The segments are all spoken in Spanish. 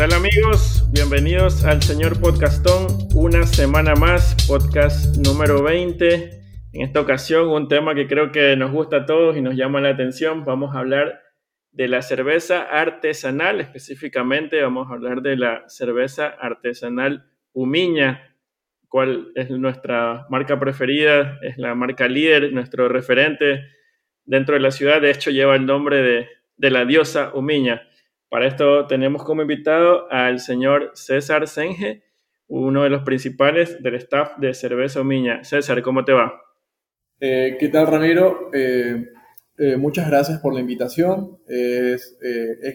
tal amigos? Bienvenidos al señor Podcastón, una semana más, podcast número 20. En esta ocasión un tema que creo que nos gusta a todos y nos llama la atención. Vamos a hablar de la cerveza artesanal, específicamente vamos a hablar de la cerveza artesanal Humiña, cuál es nuestra marca preferida, es la marca líder, nuestro referente dentro de la ciudad, de hecho lleva el nombre de, de la diosa Humiña. Para esto tenemos como invitado al señor César Senge, uno de los principales del staff de Cerveza Humiña. César, ¿cómo te va? Eh, ¿Qué tal, Ramiro? Eh, eh, muchas gracias por la invitación. Es,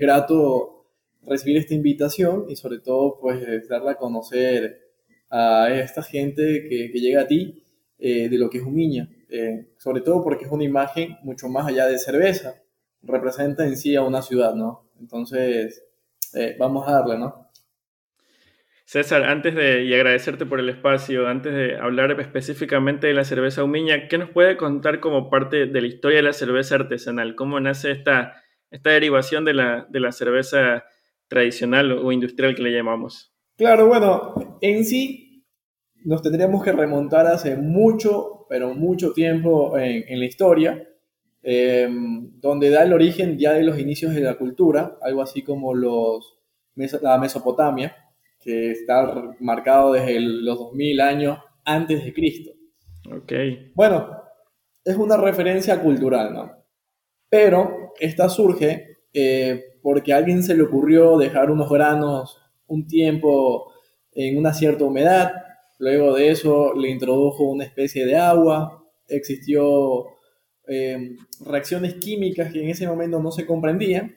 grato recibir esta invitación y sobre todo pues darla a conocer a esta gente que, llega a ti de lo que es Humiña. sobre todo porque es una imagen mucho más allá de cerveza. Representa en sí a una ciudad, ¿no? Entonces, eh, vamos a darle, ¿no? César, antes de, y agradecerte por el espacio, antes de hablar específicamente de la cerveza humiña, ¿qué nos puede contar como parte de la historia de la cerveza artesanal? ¿Cómo nace esta, esta derivación de la, de la cerveza tradicional o industrial que le llamamos? Claro, bueno, en sí nos tendríamos que remontar hace mucho, pero mucho tiempo en, en la historia, eh, donde da el origen ya de los inicios de la cultura, algo así como los, la Mesopotamia, que está marcado desde los 2000 años antes de Cristo. Okay. Bueno, es una referencia cultural, ¿no? Pero esta surge eh, porque a alguien se le ocurrió dejar unos granos un tiempo en una cierta humedad, luego de eso le introdujo una especie de agua, existió Em, reacciones químicas que en ese momento no se comprendían.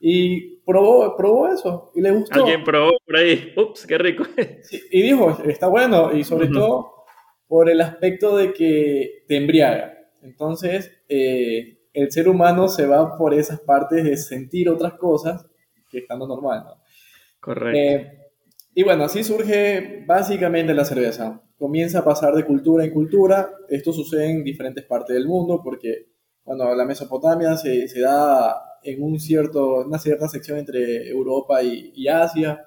Y probó, probó eso y le gustó. Alguien probó por ahí. Ups, qué rico. y dijo, está bueno. Y sobre todo por el aspecto de que te embriaga. Entonces, eh, el ser humano se va por esas partes de sentir otras cosas que estando normal. Correcto. Eh, y bueno, así surge básicamente la cerveza comienza a pasar de cultura en cultura. Esto sucede en diferentes partes del mundo porque cuando la Mesopotamia se, se da en un cierto, una cierta sección entre Europa y, Asia.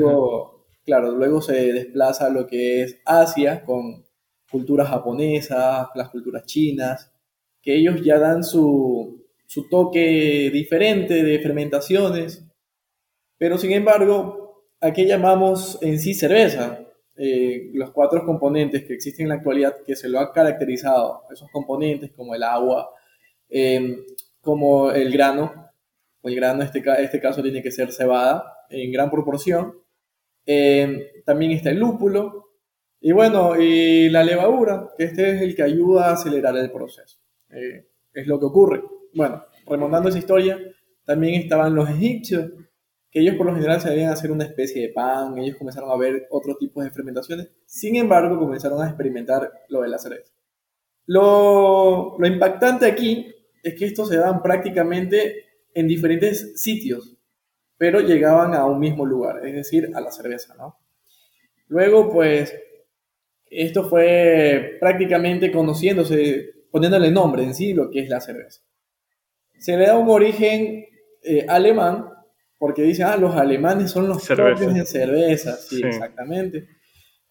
Luego, claro, luego se desplaza a lo que es Asia con culturas japonesas, las culturas chinas, que ellos ya dan su, su toque diferente de fermentaciones. Pero sin embargo, ¿a qué llamamos en sí cerveza? Eh, los cuatro componentes que existen en la actualidad que se lo han caracterizado, esos componentes como el agua, em, como el grano, el grano en este, este caso tiene que ser cebada en gran proporción, em, también está el lúpulo, y bueno, y la levadura, que este es el que ayuda a acelerar el proceso. Eh, es lo que ocurre. Bueno, remontando esa historia, también estaban los egipcios, ellos por lo general se debían hacer una especie de pan, ellos comenzaron a ver otro tipo de fermentaciones, sin embargo comenzaron a experimentar lo de la cerveza. Lo, lo impactante aquí es que estos se daban prácticamente en diferentes sitios, pero llegaban a un mismo lugar, es decir, a la cerveza, ¿no? Luego, pues, esto fue prácticamente conociéndose, poniéndole nombre en sí lo que es la cerveza. Se le da un origen eh, alemán, porque dicen, ah, los alemanes son los propios en cerveza. Sí, exactamente.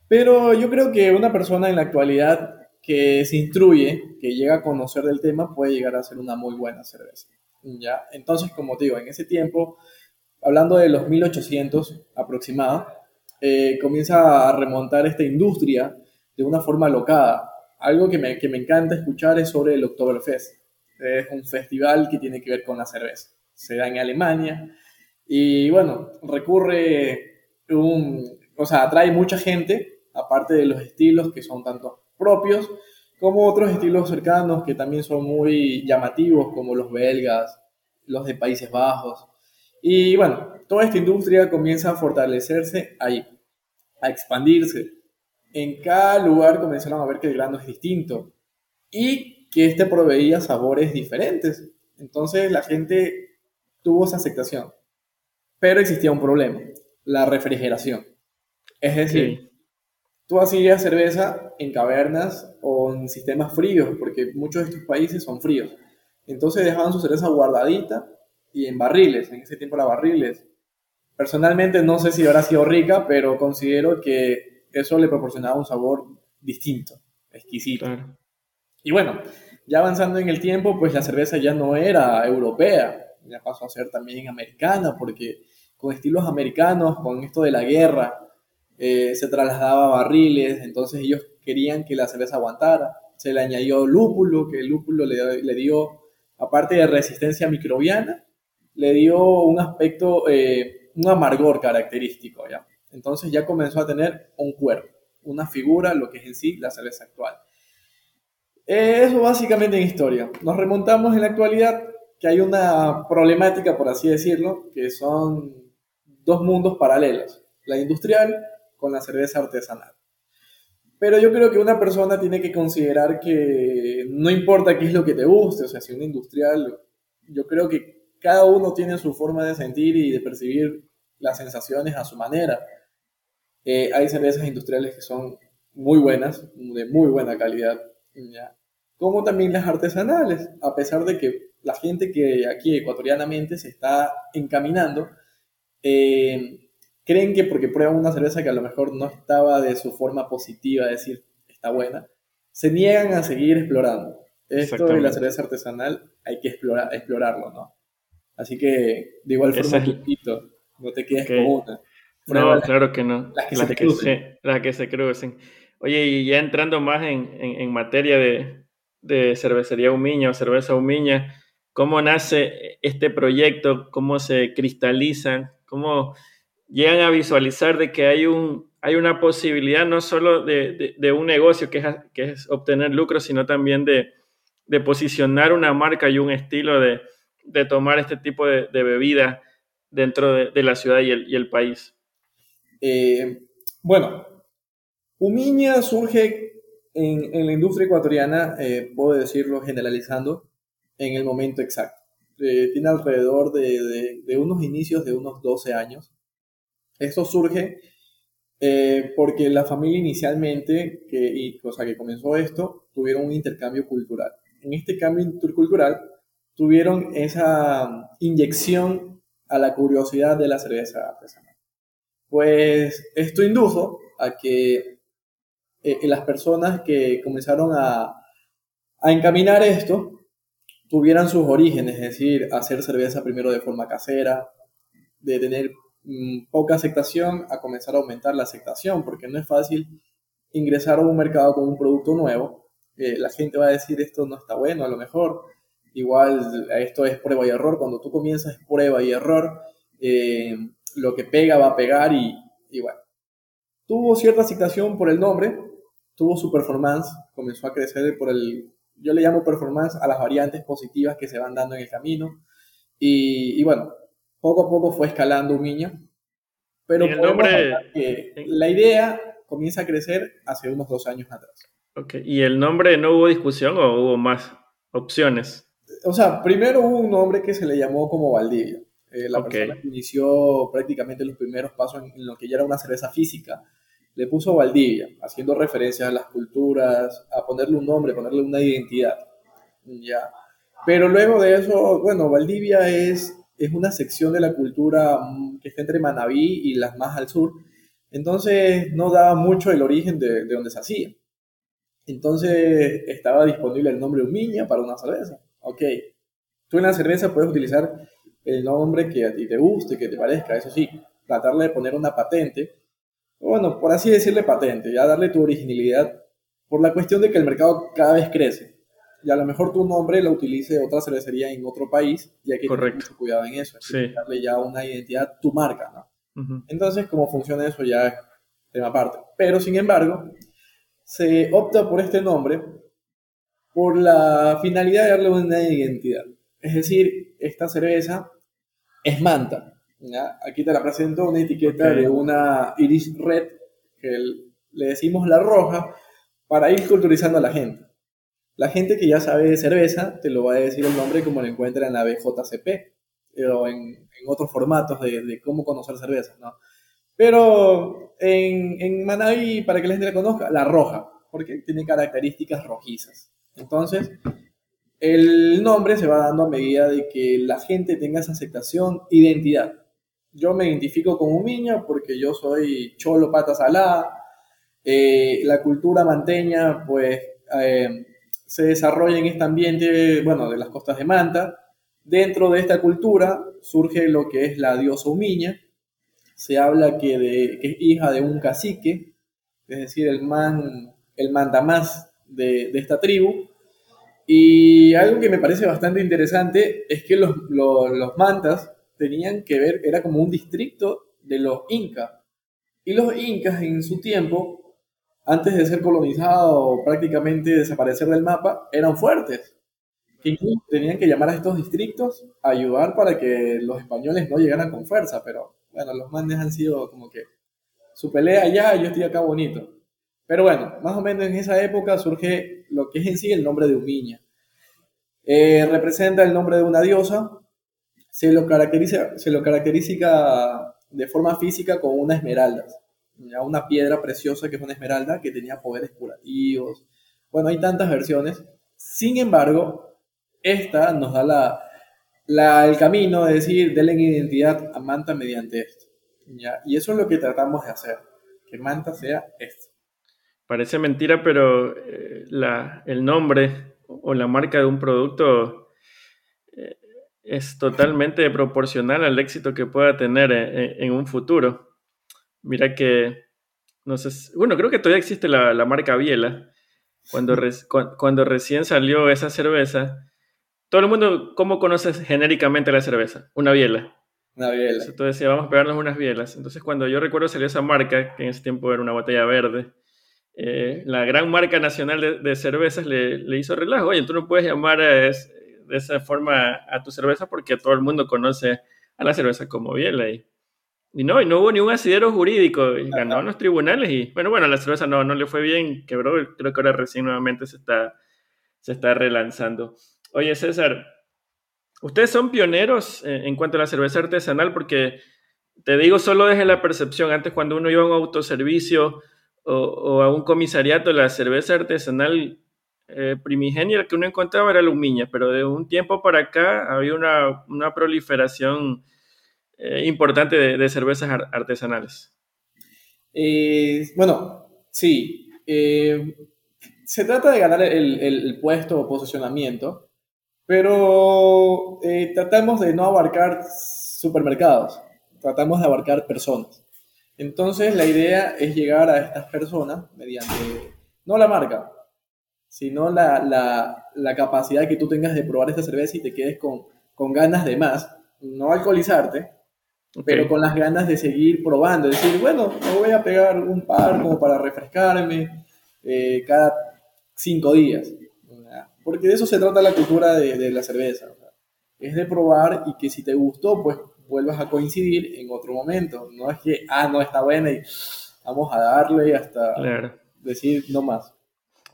Pero yo creo que una persona en la actualidad que se instruye, que llega a conocer del tema, puede llegar a ser una muy buena cerveza. ¿ya? Entonces, como digo, en ese tiempo, hablando de los 1800 aproximado, eh, comienza a remontar esta industria de una forma locada. Algo que me, que me encanta escuchar es sobre el Oktoberfest. Es un festival que tiene que ver con la cerveza. Se da en Alemania y bueno, recurre un, o sea, atrae mucha gente, aparte de los estilos que son tanto propios como otros estilos cercanos que también son muy llamativos, como los belgas, los de Países Bajos. Y bueno, toda esta industria comienza a fortalecerse ahí, a expandirse. En cada lugar comenzaron a ver que el grano es distinto y que este proveía sabores diferentes. Entonces la gente tuvo esa aceptación. Pero existía un problema, la refrigeración. Es decir, tú hacías cerveza en cavernas o en sistemas fríos, porque muchos de estos países son fríos. Entonces dejaban su cerveza guardadita y en barriles, en ese tiempo era barriles. Personalmente no sé si habrá sido rica, pero considero que eso le proporcionaba un sabor distinto, exquisito. Y bueno, ya avanzando en el tiempo, pues la cerveza ya no era europea, ya pasó a ser también americana, porque con estilos americanos, con esto de la guerra, eh, se trasladaba barriles, entonces ellos querían que la cerveza aguantara. Se le añadió lúpulo, que el lúpulo le, le dio, aparte de resistencia microbiana, le dio un aspecto, eh, un amargor característico, ¿ya? Entonces ya comenzó a tener un cuerpo, una figura, lo que es en sí la cerveza actual. Eso básicamente en historia. Nos remontamos en la actualidad, que hay una problemática, por así decirlo, que son dos mundos paralelos, la industrial con la cerveza artesanal. Pero yo creo que una persona tiene que considerar que no importa qué es lo que te guste, o sea, si un industrial, yo creo que cada uno tiene su forma de sentir y de percibir las sensaciones a su manera. Eh, hay cervezas industriales que son muy buenas, de muy buena calidad, ¿ya? como también las artesanales, a pesar de que la gente que aquí ecuatorianamente se está encaminando, eh, creen que porque prueban una cerveza que a lo mejor no estaba de su forma positiva, es decir, está buena, se niegan a seguir explorando. Esto de la cerveza artesanal hay que explorar, explorarlo, ¿no? Así que, de igual forma, no te quedes con una. no, claro que no. Las que, se, las que se crucen. Oye, y ya entrando más en, en, materia de, de, cervecería Humiña o cerveza Humiña, ¿cómo nace este proyecto? ¿Cómo se cristaliza? ¿Cómo llegan a visualizar de que hay, un, hay una posibilidad no solo de, de, un negocio que es, que es, obtener lucro, sino también de, de, posicionar una marca y un estilo de, tomar este tipo de, bebida dentro de, la ciudad y el, y el país? Eh, bueno, Humiña surge en, en, la industria ecuatoriana, eh, puedo decirlo generalizando, en el momento exacto. Eh, tiene alrededor de, de, unos inicios de unos 12 años. Esto surge eh, porque la familia inicialmente, que, y, o sea, que comenzó esto, tuvieron un intercambio cultural. En este cambio intercultural tuvieron esa inyección a la curiosidad de la cerveza artesanal. Pues esto indujo a que eh, las personas que comenzaron a, a encaminar esto tuvieran sus orígenes, es decir, hacer cerveza primero de forma casera, de tener Mm, poca aceptación a comenzar a aumentar la aceptación, porque no es fácil ingresar a un mercado con un producto nuevo. Eh, la gente va a decir esto no está bueno, a lo mejor. Igual esto es prueba y error. Cuando tú comienzas es prueba y error. Eh, lo que pega va a pegar y, y bueno. Tuvo cierta aceptación por el nombre, tuvo su performance, comenzó a crecer por el, yo le llamo performance a las variantes positivas que se van dando en el camino. Y, y bueno, poco a poco fue escalando Umiña, pero el nombre, la idea comienza a crecer hace unos dos años atrás. Okay. ¿Y el nombre no hubo discusión o hubo más opciones? O sea, primero hubo un nombre que se le llamó como Valdivia. Eh, la persona que inició prácticamente los primeros pasos en, lo que ya era una cerveza física, le puso Valdivia, haciendo referencia a las culturas, a ponerle un nombre, ponerle una identidad. Ya. Pero luego de eso, bueno, Valdivia es es una sección de la cultura mm, que está entre Manabí y las más al sur. Entonces no daba mucho el origen de, de donde se hacía. Entonces estaba disponible el nombre Umiña para una cerveza. Ok, tú en la cerveza puedes utilizar el nombre que a ti te guste, que te parezca, eso sí, tratarle de poner una patente, bueno, por así decirle patente, ya darle tu originalidad, por la cuestión de que el mercado cada vez crece y a lo mejor tu nombre lo utilice otra cervecería en otro país y hay que tener mucho cuidado en eso, hay darle ya una identidad tu marca, ¿no? Entonces, cómo funciona eso ya es tema aparte. Pero, sin embargo, se opta por este nombre por la finalidad de darle una identidad. Es decir, esta cerveza es manta. Aquí te la presento una etiqueta de una Iris Red, que le decimos la roja, para ir culturizando a la gente. La gente que ya sabe de cerveza te lo va a decir el nombre como lo encuentra en la BJCP o en, en otros formatos de, de, cómo conocer cerveza, ¿no? Pero en, en Manaví, para que la gente la conozca, la roja, porque tiene características rojizas. Entonces, el nombre se va dando a medida de que la gente tenga esa aceptación, identidad. Yo me identifico con Umiña porque yo soy cholo pata salada. Eh, la cultura manteña, pues, eh, se desarrolla en este ambiente, bueno, de las costas de Manta. Dentro de esta cultura surge lo que es la diosa Umiña. Se habla que, de, que es hija de un cacique, es decir, el man, el mandamás de, de esta tribu. Y algo que me parece bastante interesante es que los, los, los mantas tenían que ver, era como un distrito de los incas. Y los incas en su tiempo, antes de ser colonizados prácticamente desaparecer del mapa, eran fuertes. Incluso tenían que llamar a estos distritos a ayudar para que los españoles no llegaran con fuerza, pero bueno, los mandes han sido como que su pelea allá, yo estoy acá bonito. Pero bueno, más o menos en esa época surge lo que es en sí el nombre de Umiña. Eh, representa el nombre de una diosa, se lo, caracteriza, se lo caracteriza de forma física con una esmeralda, una piedra preciosa que es una esmeralda que tenía poderes curativos. Bueno, hay tantas versiones. Sin embargo, esta nos da la, la, el camino de decir, denle identidad a Manta mediante esto. ¿ya? Y eso es lo que tratamos de hacer, que Manta sea esto. Parece mentira, pero eh, la, el nombre o la marca de un producto es totalmente proporcional al éxito que pueda tener en, un futuro. Mira que, no sé, bueno, creo que todavía existe la, marca Biela. Cuando, cuando, recién salió esa cerveza, todo el mundo, ¿cómo conoces genéricamente la cerveza? Una biela. Una biela. Entonces vamos a pegarnos unas bielas. Entonces cuando yo recuerdo salió esa marca, que en ese tiempo era una botella verde, eh, la gran marca nacional de, cervezas le, le, hizo relajo. Oye, tú no puedes llamar a, de esa forma a tu cerveza porque todo el mundo conoce a la cerveza como biela. Y, y no, y no hubo ni un asidero jurídico. Y ganó en los tribunales y bueno, bueno, la cerveza no, no le fue bien, quebró. Creo que ahora recién nuevamente se está, se está relanzando. Oye, César, ustedes son pioneros en cuanto a la cerveza artesanal porque te digo solo desde la percepción. Antes cuando uno iba a un autoservicio o, o a un comisariato, la cerveza artesanal eh, primigenia que uno encontraba era la humiña, pero de un tiempo para acá había una, una proliferación eh, importante de, cervezas artesanales. Eh, bueno, sí. se trata de ganar el, el, puesto o posicionamiento, pero tratamos de no abarcar supermercados, tratamos de abarcar personas. Entonces la idea es llegar a estas personas mediante, no la marca, sino la, la, la, capacidad que tú tengas de probar esta cerveza y te quedes con, con ganas de más. No alcoholizarte, pero con las ganas de seguir probando. Decir, bueno, me voy a pegar un par como para refrescarme eh, cada cinco días. Porque de eso se trata la cultura de, de la cerveza. Es de probar y que si te gustó, pues vuelvas a coincidir en otro momento. No es que, ah, no, está buena y vamos a darle hasta decir no más.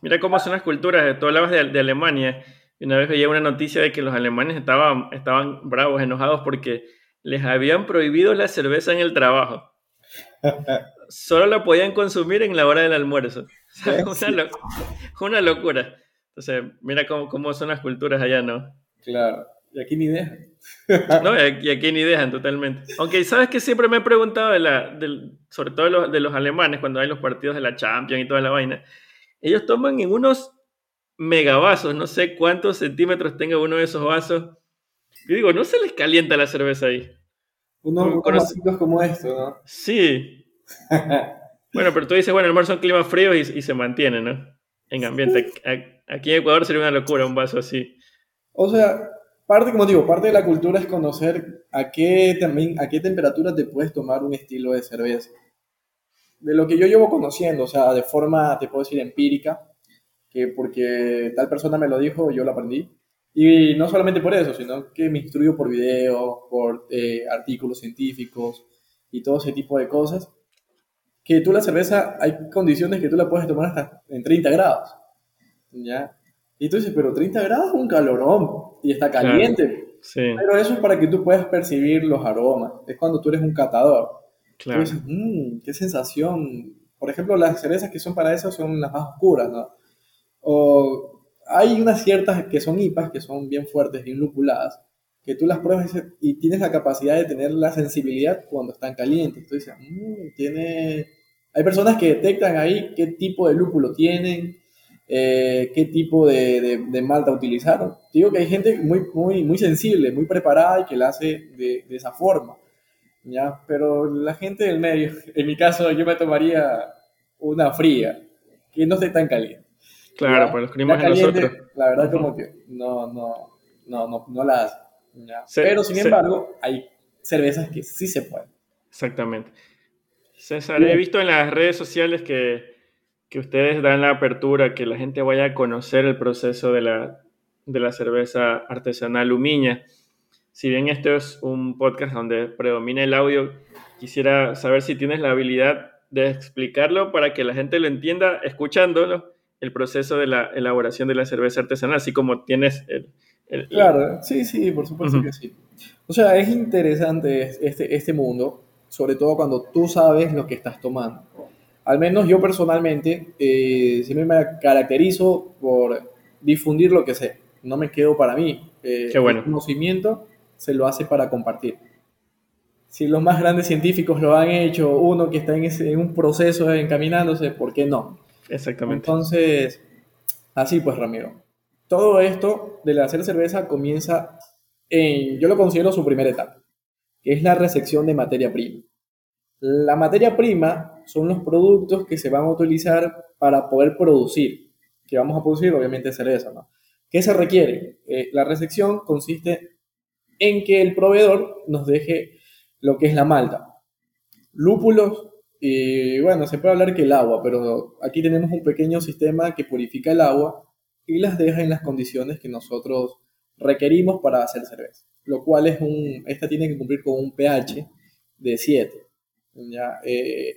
Mira cómo son las culturas. Tú hablabas de, de Alemania. Y una vez veía una noticia de que los alemanes estaban, estaban bravos, enojados porque les habían prohibido la cerveza en el trabajo. Solo la podían consumir en la hora del almuerzo. una, una, locura. Entonces, mira cómo, cómo, son las culturas allá, ¿no? Claro. Y aquí ni dejan. no, y aquí, ni dejan totalmente. Aunque, ¿sabes que Siempre me he preguntado, de la, sobre todo de los, de los alemanes, cuando hay los partidos de la Champions y toda la vaina ellos toman en unos megavasos, no sé cuántos centímetros tenga uno de esos vasos. Yo digo, ¿no se les calienta la cerveza ahí? Unos vasitos como esto, ¿no? Sí. bueno, pero tú dices, bueno, el mar son climas fríos y, se mantiene, ¿no? En ambiente. Aquí en Ecuador sería una locura un vaso así. O sea, parte, como digo, parte de la cultura es conocer a qué, también, a qué temperatura te puedes tomar un estilo de cerveza de lo que yo llevo conociendo, o sea, de forma, te puedo decir, empírica, que porque tal persona me lo dijo, yo lo aprendí. Y no solamente por eso, sino que me instruyo por video, por eh, artículos científicos y todo ese tipo de cosas. Que tú la cerveza, hay condiciones que tú la puedes tomar hasta en 30 grados. ¿Ya? Y tú dices, pero 30 grados es un calorón y está caliente. sí. Pero eso es para que tú puedas percibir los aromas. Es cuando tú eres un catador. Claro. Mmm, qué sensación. Por ejemplo, las cerezas que son para eso son las más oscuras, ¿no? O hay unas ciertas que son IPAs, que son bien fuertes, bien lupuladas, que tú las pruebas y tienes la capacidad de tener la sensibilidad cuando están calientes. Tú dices, mm, tiene... Hay personas que detectan ahí qué tipo de lúpulo tienen, eh, qué tipo de, de, malta utilizaron. Digo que hay gente muy, muy, muy sensible, muy preparada y que la hace de, de, esa forma. ¿Ya? Pero la gente del medio, en mi caso, yo me tomaría una fría, que no esté tan caliente. Claro, para los climas de nosotros. La verdad, como que no, no, no, no, no la hace. Pero sin embargo, hay cervezas que sí se pueden. Exactamente. César, he visto en las redes sociales que, que, ustedes dan la apertura, que la gente vaya a conocer el proceso de la, de la cerveza artesanal Humiña. Si bien esto es un podcast donde predomina el audio, quisiera saber si tienes la habilidad de explicarlo para que la gente lo entienda escuchándolo, el proceso de la elaboración de la cerveza artesanal, así como tienes el, Claro, sí, sí, por supuesto que sí. O sea, es interesante este, este mundo, sobre todo cuando tú sabes lo que estás tomando. Al menos yo personalmente eh, siempre me caracterizo por difundir lo que sé. No me quedo para mí. Eh, Qué bueno. El conocimiento se lo hace para compartir. Si los más grandes científicos lo han hecho, uno que está en, ese, en un proceso encaminándose, ¿por qué no? Exactamente. Entonces, así pues, Ramiro todo esto de hacer cerveza comienza en, yo lo considero su primera etapa, que es la recepción de materia prima. La materia prima son los productos que se van a utilizar para poder producir, que vamos a producir obviamente cerveza, ¿no? ¿Qué se requiere? Eh, la recepción consiste en que el proveedor nos deje lo que es la malta, lúpulos y bueno, se puede hablar que el agua, pero aquí tenemos un pequeño sistema que purifica el agua y las deja en las condiciones que nosotros requerimos para hacer cerveza. Lo cual es un, esta tiene que cumplir con un pH de 7. ¿ya? Eh,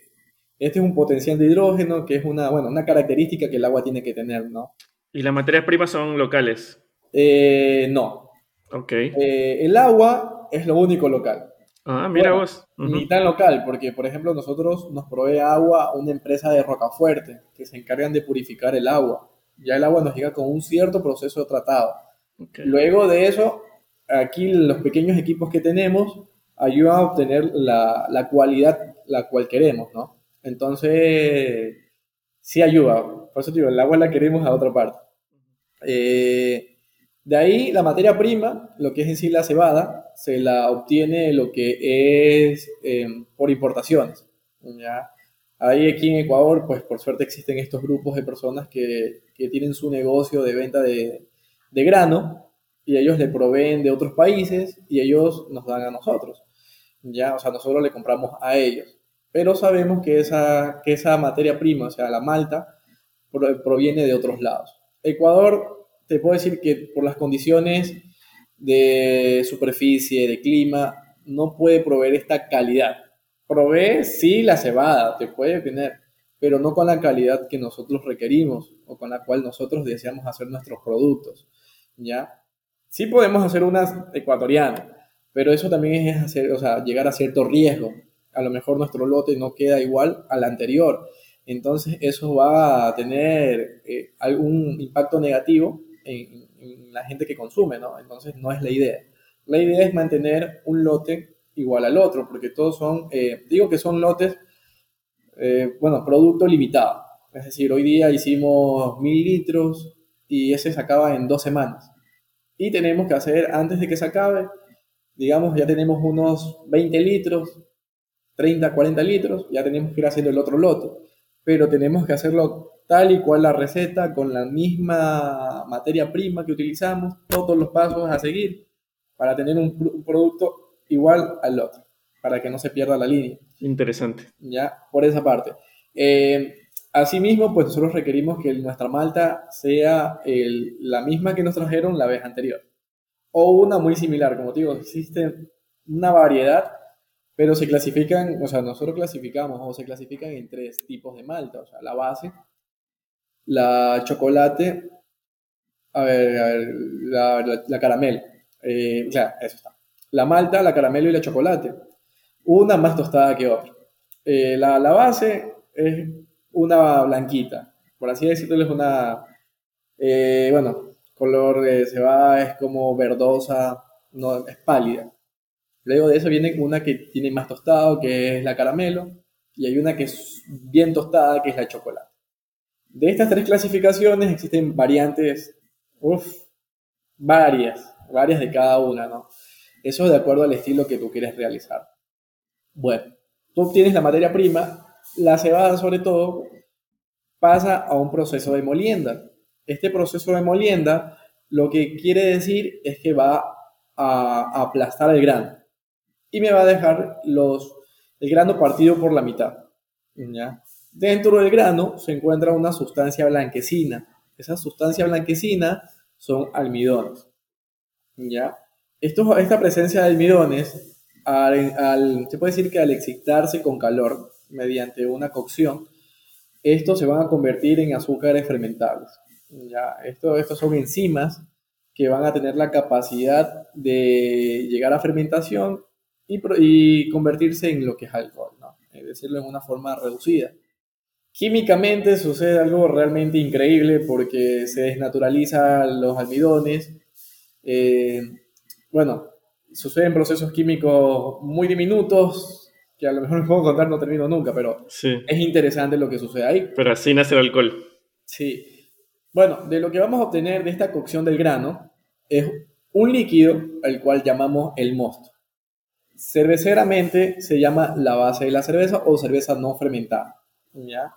este es un potencial de hidrógeno que es una, bueno, una característica que el agua tiene que tener, ¿no? ¿Y las materias primas son locales? Eh, no. Ok. Eh, el agua es lo único local. Ah, mira vos. Ni tan local, porque por ejemplo nosotros nos provee agua una empresa de Rocafuerte que se encargan de purificar el agua ya el agua nos llega con un cierto proceso de tratado. Luego de eso, aquí los pequeños equipos que tenemos ayudan a obtener la, la cualidad la cual queremos, ¿no? Entonces, sí ayuda. Por eso digo, el agua la queremos a otra parte. Eh, de ahí, la materia prima, lo que es en sí la cebada, se la obtiene lo que es eh, por importaciones. ¿ya? Ahí aquí en Ecuador, pues por suerte existen estos grupos de personas que, que tienen su negocio de venta de, de, grano y ellos le proveen de otros países y ellos nos dan a nosotros. Ya, o sea, nosotros le compramos a ellos. Pero sabemos que esa, que esa materia prima, o sea, la malta, proviene de otros lados. Ecuador, te puedo decir que por las condiciones de superficie, de clima, no puede proveer esta calidad provee, sí, la cebada, te puede tener, pero no con la calidad que nosotros requerimos o con la cual nosotros deseamos hacer nuestros productos, ¿ya? Sí podemos hacer una ecuatoriana, pero eso también es hacer, o sea, llegar a cierto riesgo. A lo mejor nuestro lote no queda igual al anterior. Entonces eso va a tener eh, algún impacto negativo en, la gente que consume, ¿no? Entonces no es la idea. La idea es mantener un lote igual al otro, porque todos son, eh, digo que son lotes, eh, bueno, producto limitado. Es decir, hoy día hicimos mil litros y ese se acaba en dos semanas. Y tenemos que hacer, antes de que se acabe, digamos, ya tenemos unos 20 litros, 30, 40 litros, ya tenemos que ir haciendo el otro lote. Pero tenemos que hacerlo tal y cual la receta, con la misma materia prima que utilizamos, todos los pasos a seguir para tener un, un producto igual al otro, para que no se pierda la línea. Interesante. Ya, por esa parte. Eh, asimismo, pues nosotros requerimos que nuestra malta sea la misma que nos trajeron la vez anterior. O una muy similar, como digo, existe una variedad, pero se clasifican, o sea, nosotros clasificamos o se clasifican en tres tipos de malta, o sea, la base, la chocolate, a ver, a ver la, la, caramel, eh, o sea, eso está la malta, la caramelo y la chocolate. Una más tostada que otra. Eh, la, base es una blanquita, por así decirlo, es una, eh, bueno, color de cebada, es como verdosa, no es pálida. Luego de eso viene una que tiene más tostado, que es la caramelo, y hay una que es bien tostada, que es la chocolate. De estas tres clasificaciones existen variantes, uff, varias, varias de cada una, ¿no? Eso es de acuerdo al estilo que tú quieres realizar. Bueno, tú obtienes la materia prima, la cebada sobre todo, pasa a un proceso de molienda. Este proceso de molienda lo que quiere decir es que va a, aplastar el grano y me va a dejar los, el grano partido por la mitad. Dentro del grano se encuentra una sustancia blanquecina. Esa sustancia blanquecina son almidones. ¿ya? Esta presencia de almidones, al, se puede decir que al excitarse con calor mediante una cocción, estos se van a convertir en azúcares fermentables. ¿ya? Esto, estos son enzimas que van a tener la capacidad de llegar a fermentación y, convertirse en lo que es alcohol, es decirlo en una forma reducida. Químicamente sucede algo realmente increíble porque se desnaturalizan los almidones. Eh, bueno, suceden procesos químicos muy diminutos que a lo mejor no puedo contar, no termino nunca, pero es interesante lo que sucede ahí. Pero así nace el alcohol. Sí. Bueno, de lo que vamos a obtener de esta cocción del grano es un líquido al cual llamamos el mosto. Cerveceramente se llama la base de la cerveza o cerveza no fermentada, ¿ya?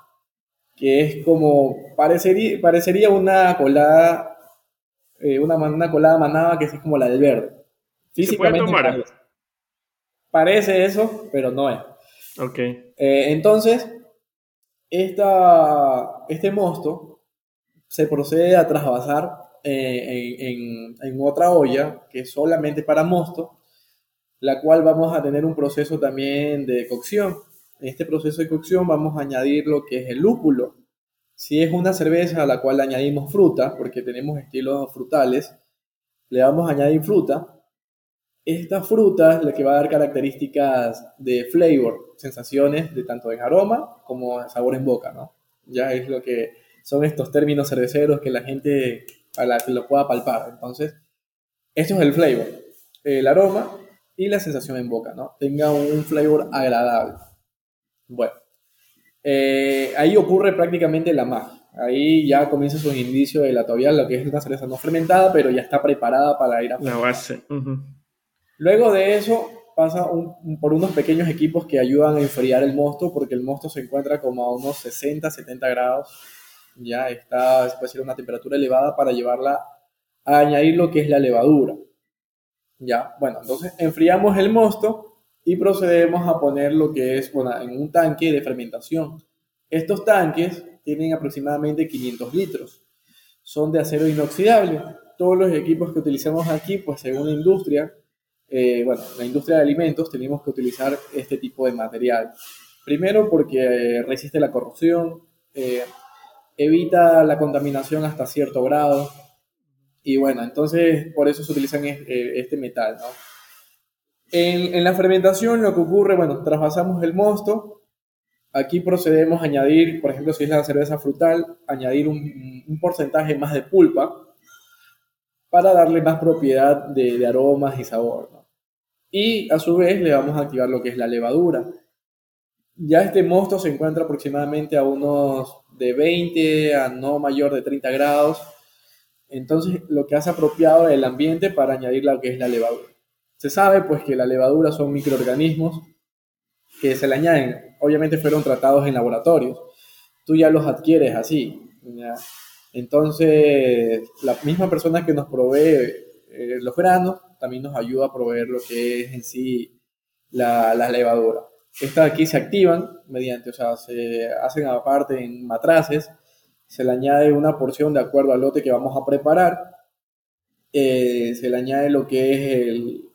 Que es como, parecería, parecería una colada, eh, una, una, colada manada que es como la del verde. Físicamente Parece. parece. eso, pero no es. Ok. Eh, entonces, esta, este mosto se procede a trasvasar eh, en, otra olla que es solamente para mosto, la cual vamos a tener un proceso también de cocción. En este proceso de cocción vamos a añadir lo que es el lúpulo. Si es una cerveza a la cual añadimos fruta, porque tenemos estilos frutales, le vamos a añadir fruta. Esta fruta es la que va a dar características de flavor, sensaciones de tanto de aroma como sabor en boca, ¿no? Ya es lo que son estos términos cerveceros que la gente a la que lo pueda palpar. Entonces, esto es el flavor, el aroma y la sensación en boca, ¿no? Tenga un flavor agradable. Bueno, eh, ahí ocurre prácticamente la magia. Ahí ya comienza su indicio de la todavía lo que es una cerveza no fermentada, pero ya está preparada para ir a... La base. Luego de eso pasa por unos pequeños equipos que ayudan a enfriar el mosto, porque el mosto se encuentra como a unos 60, 70 grados ya está, se puede decir, una temperatura elevada para llevarla a añadir lo que es la levadura. Ya, bueno, entonces enfriamos el mosto y procedemos a poner lo que es, bueno, en un tanque de fermentación. Estos tanques tienen aproximadamente 500 litros. Son de acero inoxidable. Todos los equipos que utilizamos aquí, pues según la industria, eh, bueno, la industria de alimentos, tenemos que utilizar este tipo de material. Primero porque resiste la corrosión, eh, evita la contaminación hasta cierto grado. Y bueno, entonces por eso se utilizan eh, este metal, ¿no? En, la fermentación lo que ocurre, bueno, trasvasamos el mosto. Aquí procedemos a añadir, por ejemplo, si es la cerveza frutal, añadir un, porcentaje más de pulpa para darle más propiedad de, aromas y sabor. Y a su vez le vamos a activar lo que es la levadura. Ya este mosto se encuentra aproximadamente a unos de 20 a no mayor de 30 grados. Entonces, lo que hace apropiado el ambiente para añadir lo que es la levadura. Se sabe pues que la levadura son microorganismos que se le añaden. Obviamente fueron tratados en laboratorios. Tú ya los adquieres así. Entonces, la misma persona que nos provee eh, los granos también nos ayuda a proveer lo que es en sí la, la levadura. Estas aquí se activan mediante, o sea, se hacen aparte en matraces, se le añade una porción de acuerdo al lote que vamos a preparar, eh, se le añade lo que es el,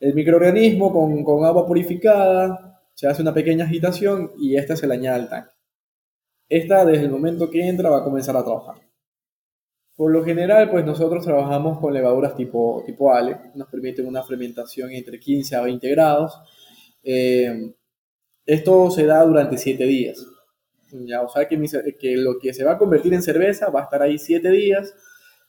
el microorganismo con, con, agua purificada, se hace una pequeña agitación y esta se le añade al tanque. Esta desde el momento que entra va a comenzar a trabajar. Por lo general, pues nosotros trabajamos con levaduras tipo, tipo Ale, nos permiten una fermentación entre 15 a 20 grados. Eh, esto se da durante siete días. Ya, o sea que, que, lo que se va a convertir en cerveza va a estar ahí siete días.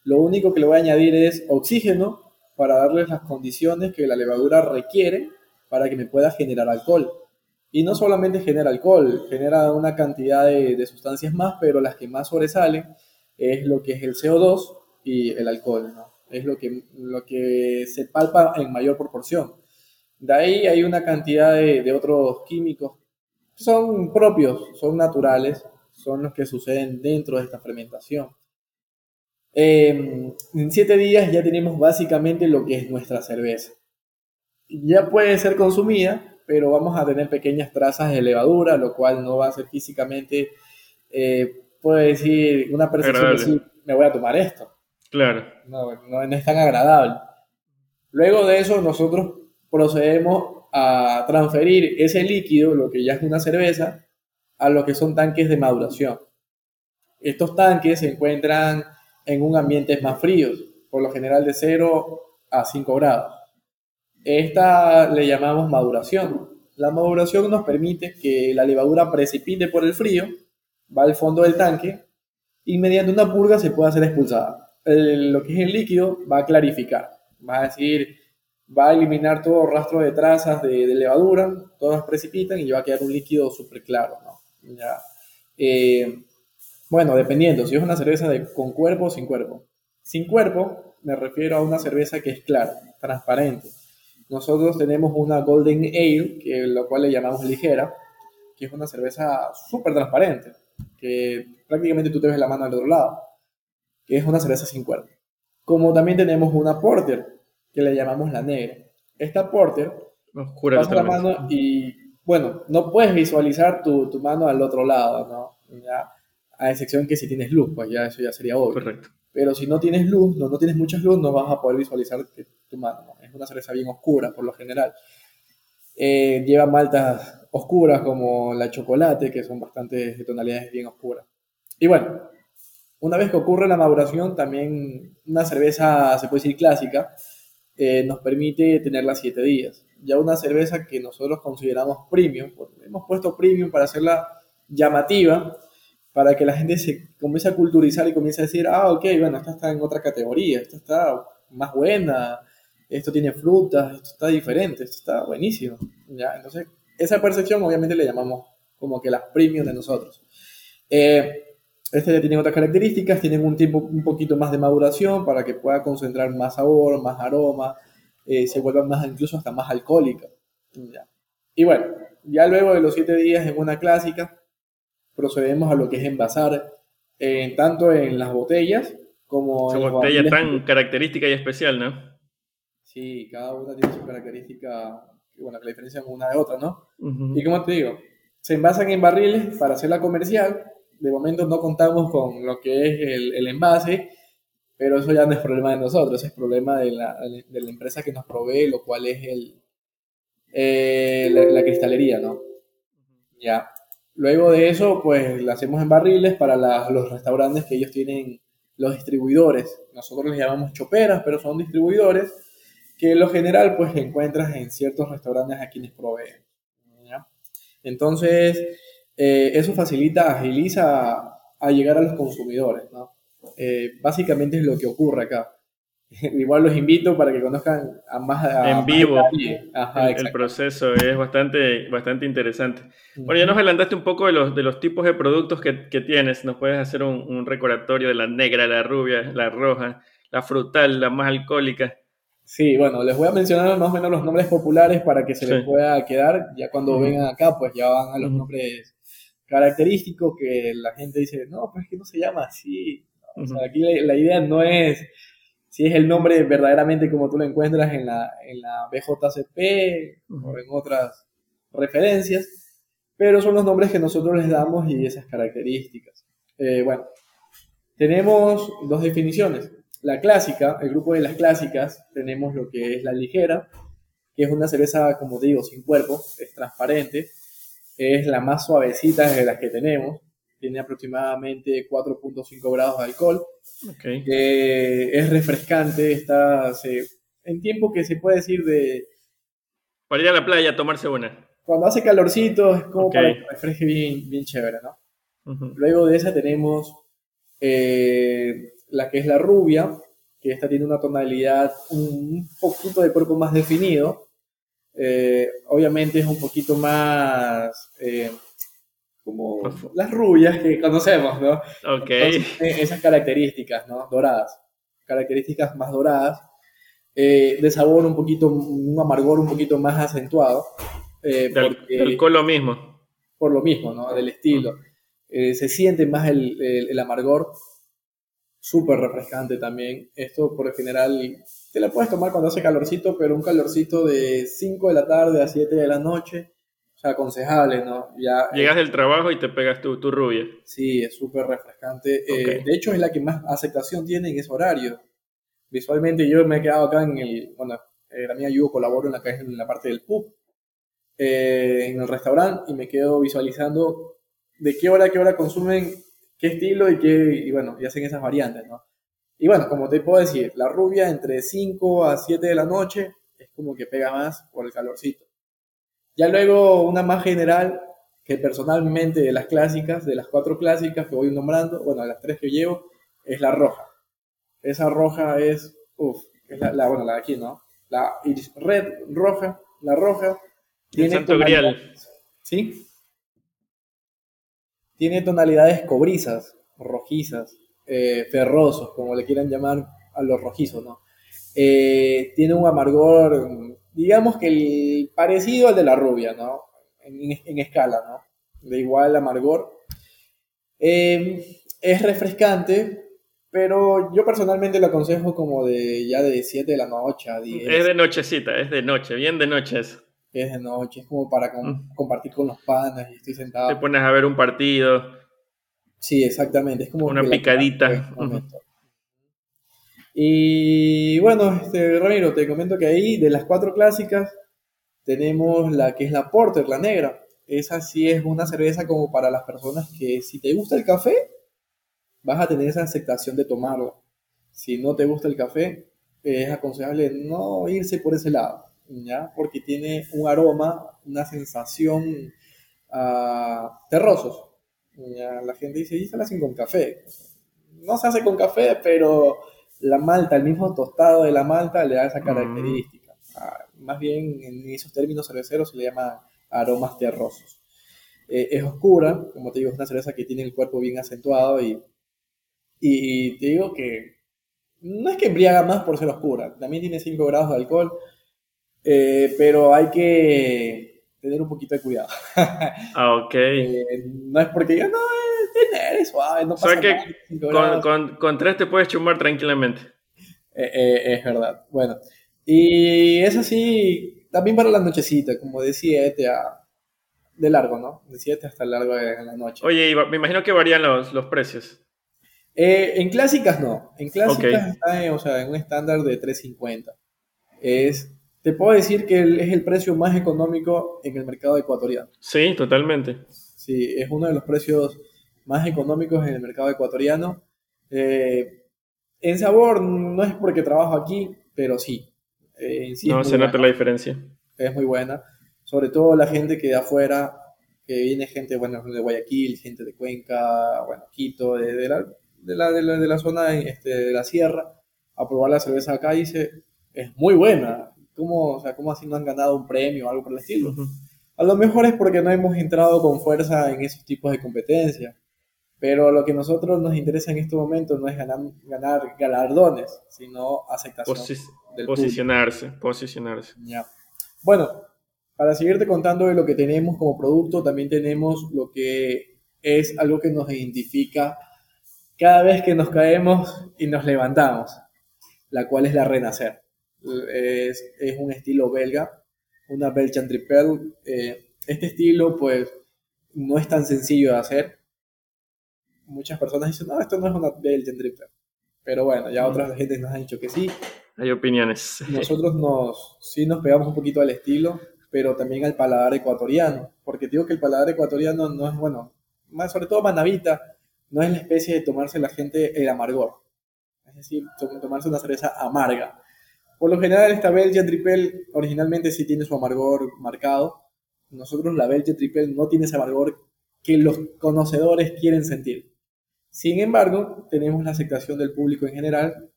Lo único que le voy a añadir es oxígeno para darles las condiciones que la levadura requiere para que me pueda generar alcohol. Y no solamente genera alcohol, genera una cantidad de, sustancias más, pero las que más sobresalen es lo que es el CO2 y el alcohol. Es lo que, lo que se palpa en mayor proporción. De ahí hay una cantidad de, de otros químicos son propios, son naturales, son los que suceden dentro de esta fermentación. Em, en siete días ya tenemos básicamente lo que es nuestra cerveza. Ya puede ser consumida, pero vamos a tener pequeñas trazas de levadura, lo cual no va a ser físicamente, eh, puede decir, una percepción de decir, me voy a tomar esto. Claro. No, no, no es tan agradable. Luego de eso, nosotros procedemos a transferir ese líquido, lo que ya es una cerveza, a lo que son tanques de maduración. Estos tanques se encuentran en un ambiente más frío, por lo general de 0 a 5 grados. Esta le llamamos maduración. La maduración nos permite que la levadura precipite por el frío, va al fondo del tanque y mediante una purga se puede hacer expulsada. lo que es el líquido va a clarificar, va a decir, va a eliminar todo rastro de trazas de, levadura, todas precipitan y va a quedar un líquido súper claro. ¿no? Ya. Eh, bueno, dependiendo, si es una cerveza de, con cuerpo o sin cuerpo. Sin cuerpo me refiero a una cerveza que es clara, transparente. Nosotros tenemos una Golden Ale, que lo cual le llamamos ligera, que es una cerveza súper transparente, que prácticamente tú te ves la mano al otro lado, que es una cerveza sin cuerpo. Como también tenemos una Porter, que le llamamos la negra. Esta Porter Oscura pasa la mano y, bueno, no puedes visualizar tu, tu mano al otro lado, ¿no? Ya, a excepción que si tienes luz, pues ya eso ya sería obvio. Correcto. Pero si no tienes luz, no, no tienes mucha luz, no vas a poder visualizar tu mano. Es una cerveza bien oscura, por lo general. Eh, lleva maltas oscuras como la chocolate, que son bastante de tonalidades bien oscuras. Y bueno, una vez que ocurre la maduración, también una cerveza, se puede decir clásica, eh, nos permite tenerla siete días. Ya una cerveza que nosotros consideramos premium, hemos puesto premium para hacerla llamativa, para que la gente se comience a culturizar y comience a decir, ah, ok, bueno, esta está en otra categoría, esta está más buena, esto tiene frutas, esto está diferente, esto está buenísimo. ¿Ya? Entonces, esa percepción obviamente le llamamos como que la premium de nosotros. Eh, este ya tiene otras características, tienen un tiempo un poquito más de maduración para que pueda concentrar más sabor, más aroma, eh, se vuelva más, incluso hasta más alcohólica. ¿ya? Y bueno, ya luego de los siete días en una clásica, procedemos a lo que es envasar, eh, tanto en las botellas como en botella tan característica y especial, ¿no? Sí, cada una tiene su característica, bueno, que la diferencia una de otra, ¿no? Y como te digo, se envasan en barriles para hacerla comercial. De momento no contamos con lo que es el, el envase, pero eso ya no es problema de nosotros, es problema de la, de la empresa que nos provee, lo cual es el, eh, la, la, cristalería, ¿no? Ya. Luego de eso, pues la hacemos en barriles para los restaurantes que ellos tienen, los distribuidores. Nosotros les llamamos choperas, pero son distribuidores que en lo general pues encuentras en ciertos restaurantes a quienes proveen. Entonces, eh, eso facilita, agiliza a llegar a los consumidores. ¿no? Eh, básicamente es lo que ocurre acá. Igual los invito para que conozcan a más en vivo el, proceso es bastante, bastante interesante. Bueno, ya nos adelantaste un poco de los, de los tipos de productos que, que tienes. Nos puedes hacer un, un, recordatorio de la negra, la rubia, la roja, la frutal, la más alcohólica. Sí, bueno, les voy a mencionar más o menos los nombres populares para que se les pueda quedar. Ya cuando vengan acá, pues ya van a los nombres característicos que la gente dice, no, pues es que no se llama así. O sea, aquí la, la idea no es si es el nombre verdaderamente como tú lo encuentras en la, en la BJCP o en otras referencias, pero son los nombres que nosotros les damos y esas características. Eh, bueno, tenemos dos definiciones. La clásica, el grupo de las clásicas, tenemos lo que es la ligera, que es una cerveza, como te digo, sin cuerpo, es transparente, es la más suavecita de las que tenemos, tiene aproximadamente 4.5 grados de alcohol. Okay. es refrescante, está en tiempo que se puede decir de... Para ir a la playa a tomarse una. Cuando hace calorcito es como para que refresque bien, bien chévere, ¿no? Luego de esa tenemos eh, la que es la rubia, que esta tiene una tonalidad un poquito de cuerpo más definido. Eh, obviamente es un poquito más eh, como las rubias que conocemos, ¿no? Ok. esas características, ¿no? Doradas. Características más doradas. de sabor un poquito, un amargor un poquito más acentuado. Eh, del, lo mismo. Por lo mismo, ¿no? Del estilo. Eh, se siente más el, el, amargor, súper refrescante también. Esto por lo general te la puedes tomar cuando hace calorcito, pero un calorcito de 5 de la tarde a 7 de la noche, o sea, aconsejable, ¿no? Ya, Llegas del trabajo y te pegas tu, tu rubia. Sí, es súper refrescante. Eh, de hecho, es la que más aceptación tiene en ese horario. Visualmente yo me he quedado acá en el, bueno, la mía yo colaboro en la, en la parte del pub eh, en el restaurante y me quedo visualizando de qué hora a qué hora consumen, qué estilo y qué, y bueno, y hacen esas variantes, ¿no? Y bueno, como te puedo decir, la rubia entre 5 a 7 de la noche es como que pega más por el calorcito. Ya luego una más general, que personalmente de las clásicas, de las cuatro clásicas que voy nombrando, bueno, de las tres que llevo, es la roja. Esa roja es, uff, es la, bueno, la de aquí, ¿no? La red roja, la roja, tiene ¿Sí? Tiene tonalidades cobrizas, rojizas, eh, ferrosos, como le quieran llamar a los rojizos, ¿no? Eh, tiene un amargor, digamos que el, parecido al de la rubia, ¿no? En, escala, ¿no? De igual amargor. Eh, es refrescante, pero yo personalmente lo aconsejo como de ya de 7 de la noche a 10. Es de nochecita, es de noche, bien de noche eso es de noche, es como para mm. compartir con los panas y estoy sentado. Te pones a ver un partido. Sí, exactamente, es como una picadita. Y bueno, este, Ramiro, te comento que ahí de las cuatro clásicas tenemos la que es la Porter, la negra. Esa sí es una cerveza como para las personas que si te gusta el café, vas a tener esa aceptación de tomarlo. Si no te gusta el café, es aconsejable no irse por ese lado ¿ya? Porque tiene un aroma, una sensación uh, terrosos. La gente dice, y se la hacen con café. No se hace con café, pero la malta, el mismo tostado de la malta le da esa característica. Ah, más bien en esos términos cerveceros se le llama aromas terrosos. Eh, es oscura, como te digo, es una cerveza que tiene el cuerpo bien acentuado y, y te digo que no es que embriaga más por ser oscura, también tiene 5 grados de alcohol, eh, pero hay que tener un poquito de cuidado. Ah, ok. Eh, no es porque yo, no, tener suave, no pasa que con, con, con, tres te puedes chumar tranquilamente. Eh, es verdad. Bueno, y es así también para la nochecita, como de 7 a... de largo, ¿no? De 7 hasta largo de la noche. Oye, me imagino que varían los, los precios. en clásicas no. En clásicas está o sea, en un estándar de 350. Es te puedo decir que es el precio más económico en el mercado ecuatoriano. Sí, totalmente. Sí, es uno de los precios más económicos en el mercado ecuatoriano. Eh, en sabor no es porque trabajo aquí, pero sí. Eh, no, se nota la diferencia. Es muy buena. Sobre todo la gente que de afuera, que viene gente bueno, de Guayaquil, gente de Cuenca, bueno, Quito, de, la, de, la, de, la, zona este, de la sierra, a probar la cerveza acá y dice, es muy buena. ¿Cómo, o sea, ¿Cómo así no han ganado un premio o algo por el estilo? A lo mejor es porque no hemos entrado con fuerza en esos tipos de competencias. Pero lo que a nosotros nos interesa en este momento no es ganar, ganar galardones, sino aceptación. del posicionarse, posicionarse. Ya. Bueno, para seguirte contando de lo que tenemos como producto, también tenemos lo que es algo que nos identifica cada vez que nos caemos y nos levantamos, la cual es la renacer es, es un estilo belga, una Belgian Triple. Eh, este estilo, pues, no es tan sencillo de hacer. Muchas personas dicen, no, esto no es una Belgian Triple. Pero bueno, ya otras gente nos han dicho que sí. Hay opiniones. Nosotros nos, sí nos pegamos un poquito al estilo, pero también al paladar ecuatoriano. Porque digo que el paladar ecuatoriano no es, bueno, más sobre todo Manavita, no es la especie de tomarse la gente el amargor. Es decir, tomarse una cerveza amarga. Por lo general, esta Belgian Triple originalmente sí tiene su amargor marcado. Nosotros la Belgian Triple no tiene ese amargor que los conocedores quieren sentir. Sin embargo, tenemos la aceptación del público en general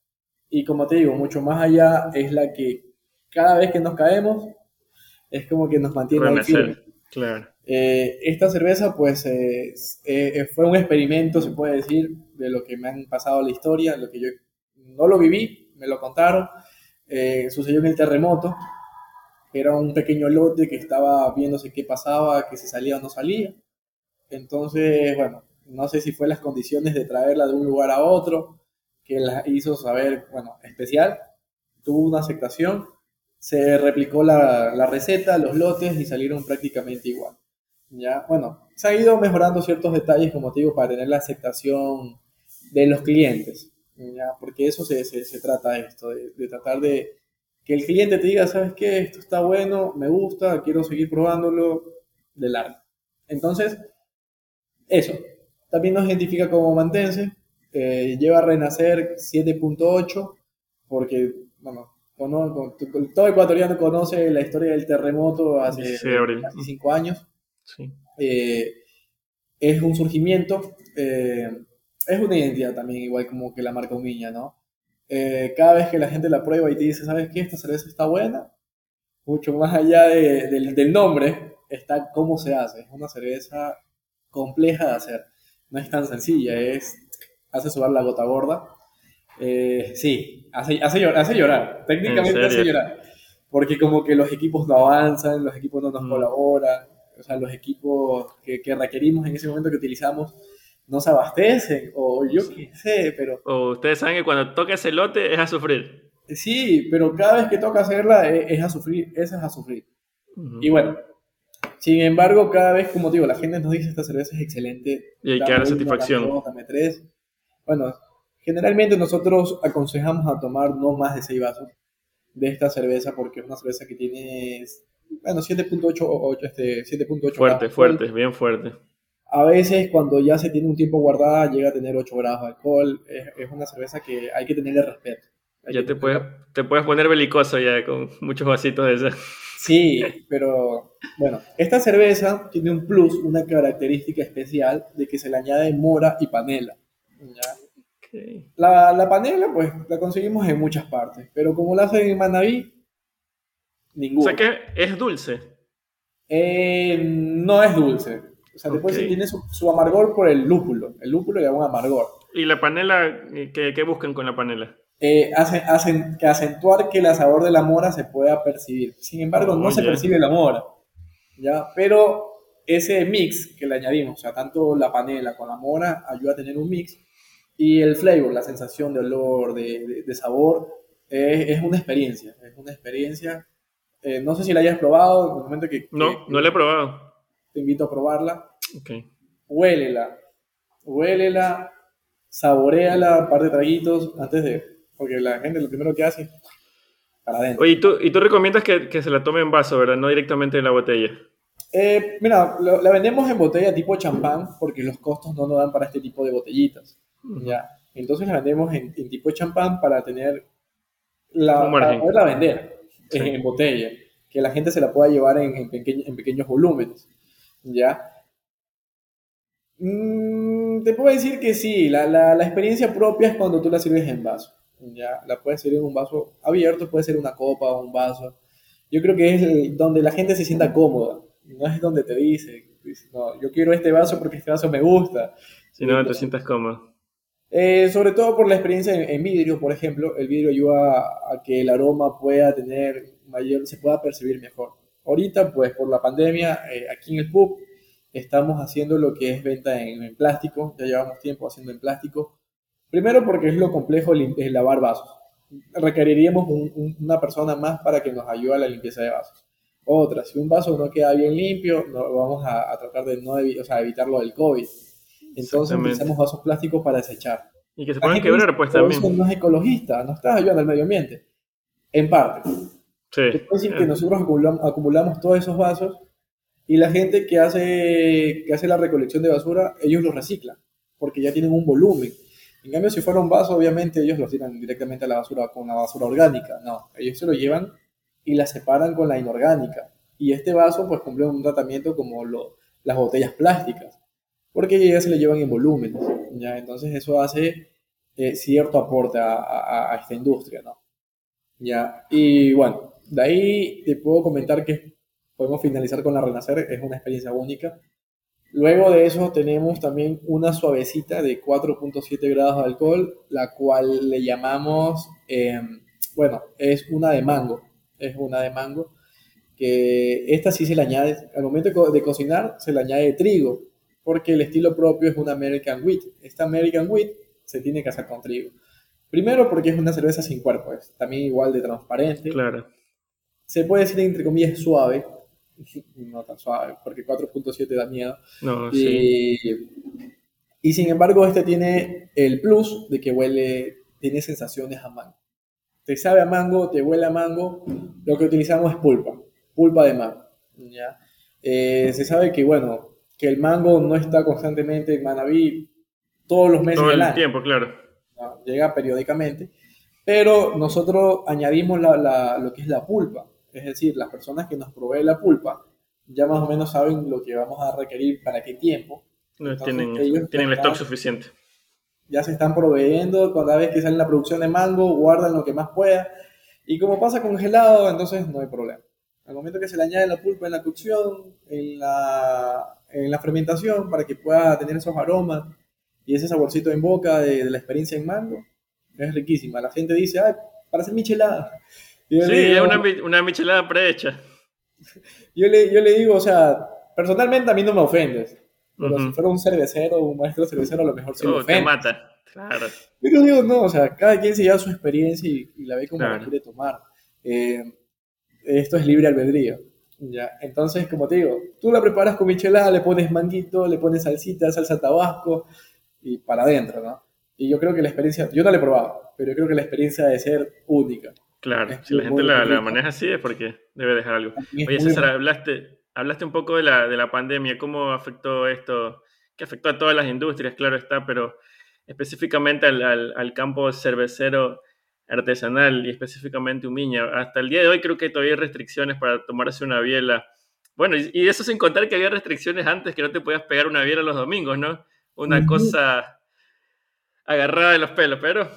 Y como te digo, mucho más allá es la que cada vez que nos caemos es como que nos mantiene ahí firme. Claro. Eh, esta cerveza, pues, eh, eh, fue un experimento, se puede decir, de lo que me han pasado la historia, lo que yo no lo viví, me lo contaron. sucedió en el terremoto. Era un pequeño lote que estaba viéndose qué pasaba, que se salía o no salía. Entonces, bueno, no sé si fue las condiciones de traerla de un lugar a otro que la hizo saber, bueno, especial. Tuvo una aceptación, se replicó la, la receta, los lotes y salieron prácticamente igual. ¿ya? Bueno, se ha ido mejorando ciertos detalles, como te digo, para tener la aceptación de los clientes, ¿ya? Porque eso se, se, trata esto, de, tratar de que el cliente te diga, ¿sabes qué? Esto está bueno, me gusta, quiero seguir probándolo de largo. Entonces, eso. También nos identifica como mantense, eh, lleva a renacer 7.8, porque, bueno, todo ecuatoriano conoce la historia del terremoto hace casi cinco años. Eh, es un surgimiento, eh, es una identidad también, igual como que la marca Humilla, ¿no? Eh, cada vez que la gente la prueba y te dice, ¿sabes qué? Esta cerveza está buena, mucho más allá del, nombre, está cómo se hace. Es una cerveza compleja de hacer. No es tan sencilla, es hace sobar la gota gorda. sí, hace, hace, llorar, hace llorar, técnicamente hace llorar. Porque como que los equipos no avanzan, los equipos no nos mm. colaboran, o sea, los equipos que, que, requerimos en ese momento que utilizamos no se abastecen, o yo qué sé, pero... O ustedes saben que cuando toca ese lote es a sufrir. Sí, pero cada vez que toca hacerla es, a sufrir, esa es a sufrir. Y bueno, sin embargo, cada vez, como digo, la gente nos dice esta cerveza es excelente. Y hay que dar satisfacción. Dame tres. Bueno, generalmente nosotros aconsejamos a tomar no más de seis vasos de esta cerveza porque es una cerveza que tiene bueno, 7.8 este, 7.8 Fuerte, fuerte, bien fuerte. A veces cuando ya se tiene un tiempo guardada llega a tener 8 grados de alcohol. Es, una cerveza que hay que tenerle respeto. ya te puedes, te puedes poner belicoso ya con muchos vasitos de esa. Sí, pero bueno, esta cerveza tiene un plus, una característica especial de que se le añade mora y panela. La, la, panela, pues, la conseguimos en muchas partes, pero como la hacen en Manaví, Ninguno. O sea que es dulce. Eh, no es dulce. O sea, después tiene su, amargor por el lúpulo. El lúpulo le da un amargor. ¿Y la panela? ¿Qué, buscan con la panela? Eh, hacen, que acentuar que el sabor de la mora se pueda percibir. Sin embargo, no se percibe la mora. ¿ya? Pero ese mix que le añadimos, o sea, tanto la panela con la mora, ayuda a tener un mix. Y el flavor, la sensación de olor, de, sabor, es, es, una experiencia. Es una experiencia eh, no sé si la hayas probado, en el momento que... No, no la he probado. Te invito a probarla. Ok. Huélela. Huélela, saboreala, par de traguitos antes de... Porque la gente lo primero que hace para adentro. Oye, ¿y tú, y tú recomiendas que, que, se la tome en vaso, ¿verdad? No directamente en la botella. Eh, mira, la vendemos en botella tipo champán porque los costos no nos dan para este tipo de botellitas. ¿ya? Entonces la vendemos en, tipo champán para tener la, para poderla vender en botella, que la gente se la pueda llevar en, en, en pequeños volúmenes, ¿ya? Mm, te puedo decir que sí, la, la, la, experiencia propia es cuando tú la sirves en vaso, ¿ya? La puedes servir en un vaso abierto, puede ser una copa o un vaso. Yo creo que es donde la gente se sienta cómoda, no es donde te dice, no, yo quiero este vaso porque este vaso me gusta. Si no, te sientas cómodo. Eh, sobre todo por la experiencia en, vidrio, por ejemplo, el vidrio ayuda a, que el aroma pueda tener mayor, se pueda percibir mejor. Ahorita, pues por la pandemia, eh, aquí en el pub estamos haciendo lo que es venta en, plástico, ya llevamos tiempo haciendo en plástico. Primero porque es lo complejo el, lavar vasos. Requeriríamos una persona más para que nos ayude a la limpieza de vasos. Otra, si un vaso no queda bien limpio, no, vamos a, tratar de no o sea, evitarlo del COVID entonces utilizamos vasos plásticos para desechar. Y que se pueden quebrar, pues también. Eso no es ecologista, no estás ayudando al medio ambiente. En parte. Sí. Es decir, que nosotros acumulamos, todos esos vasos y la gente que hace, que hace la recolección de basura, ellos los reciclan, porque ya tienen un volumen. En cambio, si fuera un vaso, obviamente ellos los tiran directamente a la basura con la basura orgánica. No, ellos se lo llevan y la separan con la inorgánica. Y este vaso, pues, cumple un tratamiento como lo, las botellas plásticas porque ya se le llevan en volúmenes, ¿ya? Entonces eso hace eh, cierto aporte a, esta industria, ¿no? Ya, y bueno, de ahí te puedo comentar que podemos finalizar con la Renacer, es una experiencia única. Luego de eso tenemos también una suavecita de 4.7 grados de alcohol, la cual le llamamos, em, bueno, es una de mango, es una de mango, que esta sí se le añade, al momento de cocinar se le añade trigo, porque el estilo propio es una American Wheat. Esta American Wheat se tiene que hacer con trigo. Primero porque es una cerveza sin cuerpo, es también igual de transparente. Claro. Se puede decir entre comillas suave, no tan suave, porque 4.7 da miedo. No, y, sí. y sin embargo, este tiene el plus de que huele, tiene sensaciones a mango. Te sabe a mango, te huele a mango. Lo que utilizamos es pulpa, pulpa de mango. ¿ya? Eh, se sabe que, bueno, que el mango no está constantemente en Manaví todos los meses. Todo el tiempo, claro. Llega periódicamente. Pero nosotros añadimos lo que es la pulpa. Es decir, las personas que nos proveen la pulpa ya más o menos saben lo que vamos a requerir para qué tiempo. tienen, tienen el stock suficiente. Ya se están proveyendo, cada vez que sale la producción de mango, guardan lo que más pueda. Y como pasa congelado, entonces no hay problema. Al momento que se le añade la pulpa en la cocción, en la, en la fermentación, para que pueda tener esos aromas y ese saborcito en boca de, la experiencia en mango, es riquísima. La gente dice, ay, para hacer michelada. Sí, es una, una, michelada prehecha. Yo le, yo le digo, o sea, personalmente a mí no me ofendes. Pero si fuera un cervecero, un maestro cervecero, a lo mejor sí me oh, ofende. te mata, claro. Pero digo, no, o sea, cada quien se lleva su experiencia y, la ve como la quiere tomar. Eh, esto es libre albedrío. ¿ya? Entonces, como te digo, tú la preparas con michelada, le pones manguito, le pones salsita, salsa tabasco y para adentro, ¿no? Y yo creo que la experiencia, yo no la he probado, pero yo creo que la experiencia debe ser única. Claro, si la gente la, maneja así es porque debe dejar algo. Oye, César, hablaste, hablaste un poco de la, de la pandemia, cómo afectó esto, que afectó a todas las industrias, claro está, pero específicamente al, al, al campo cervecero artesanal y específicamente Umiña. Hasta el día de hoy creo que todavía hay restricciones para tomarse una biela. Bueno, y, eso sin contar que había restricciones antes que no te podías pegar una biela los domingos, ¿no? Una cosa agarrada de los pelos, pero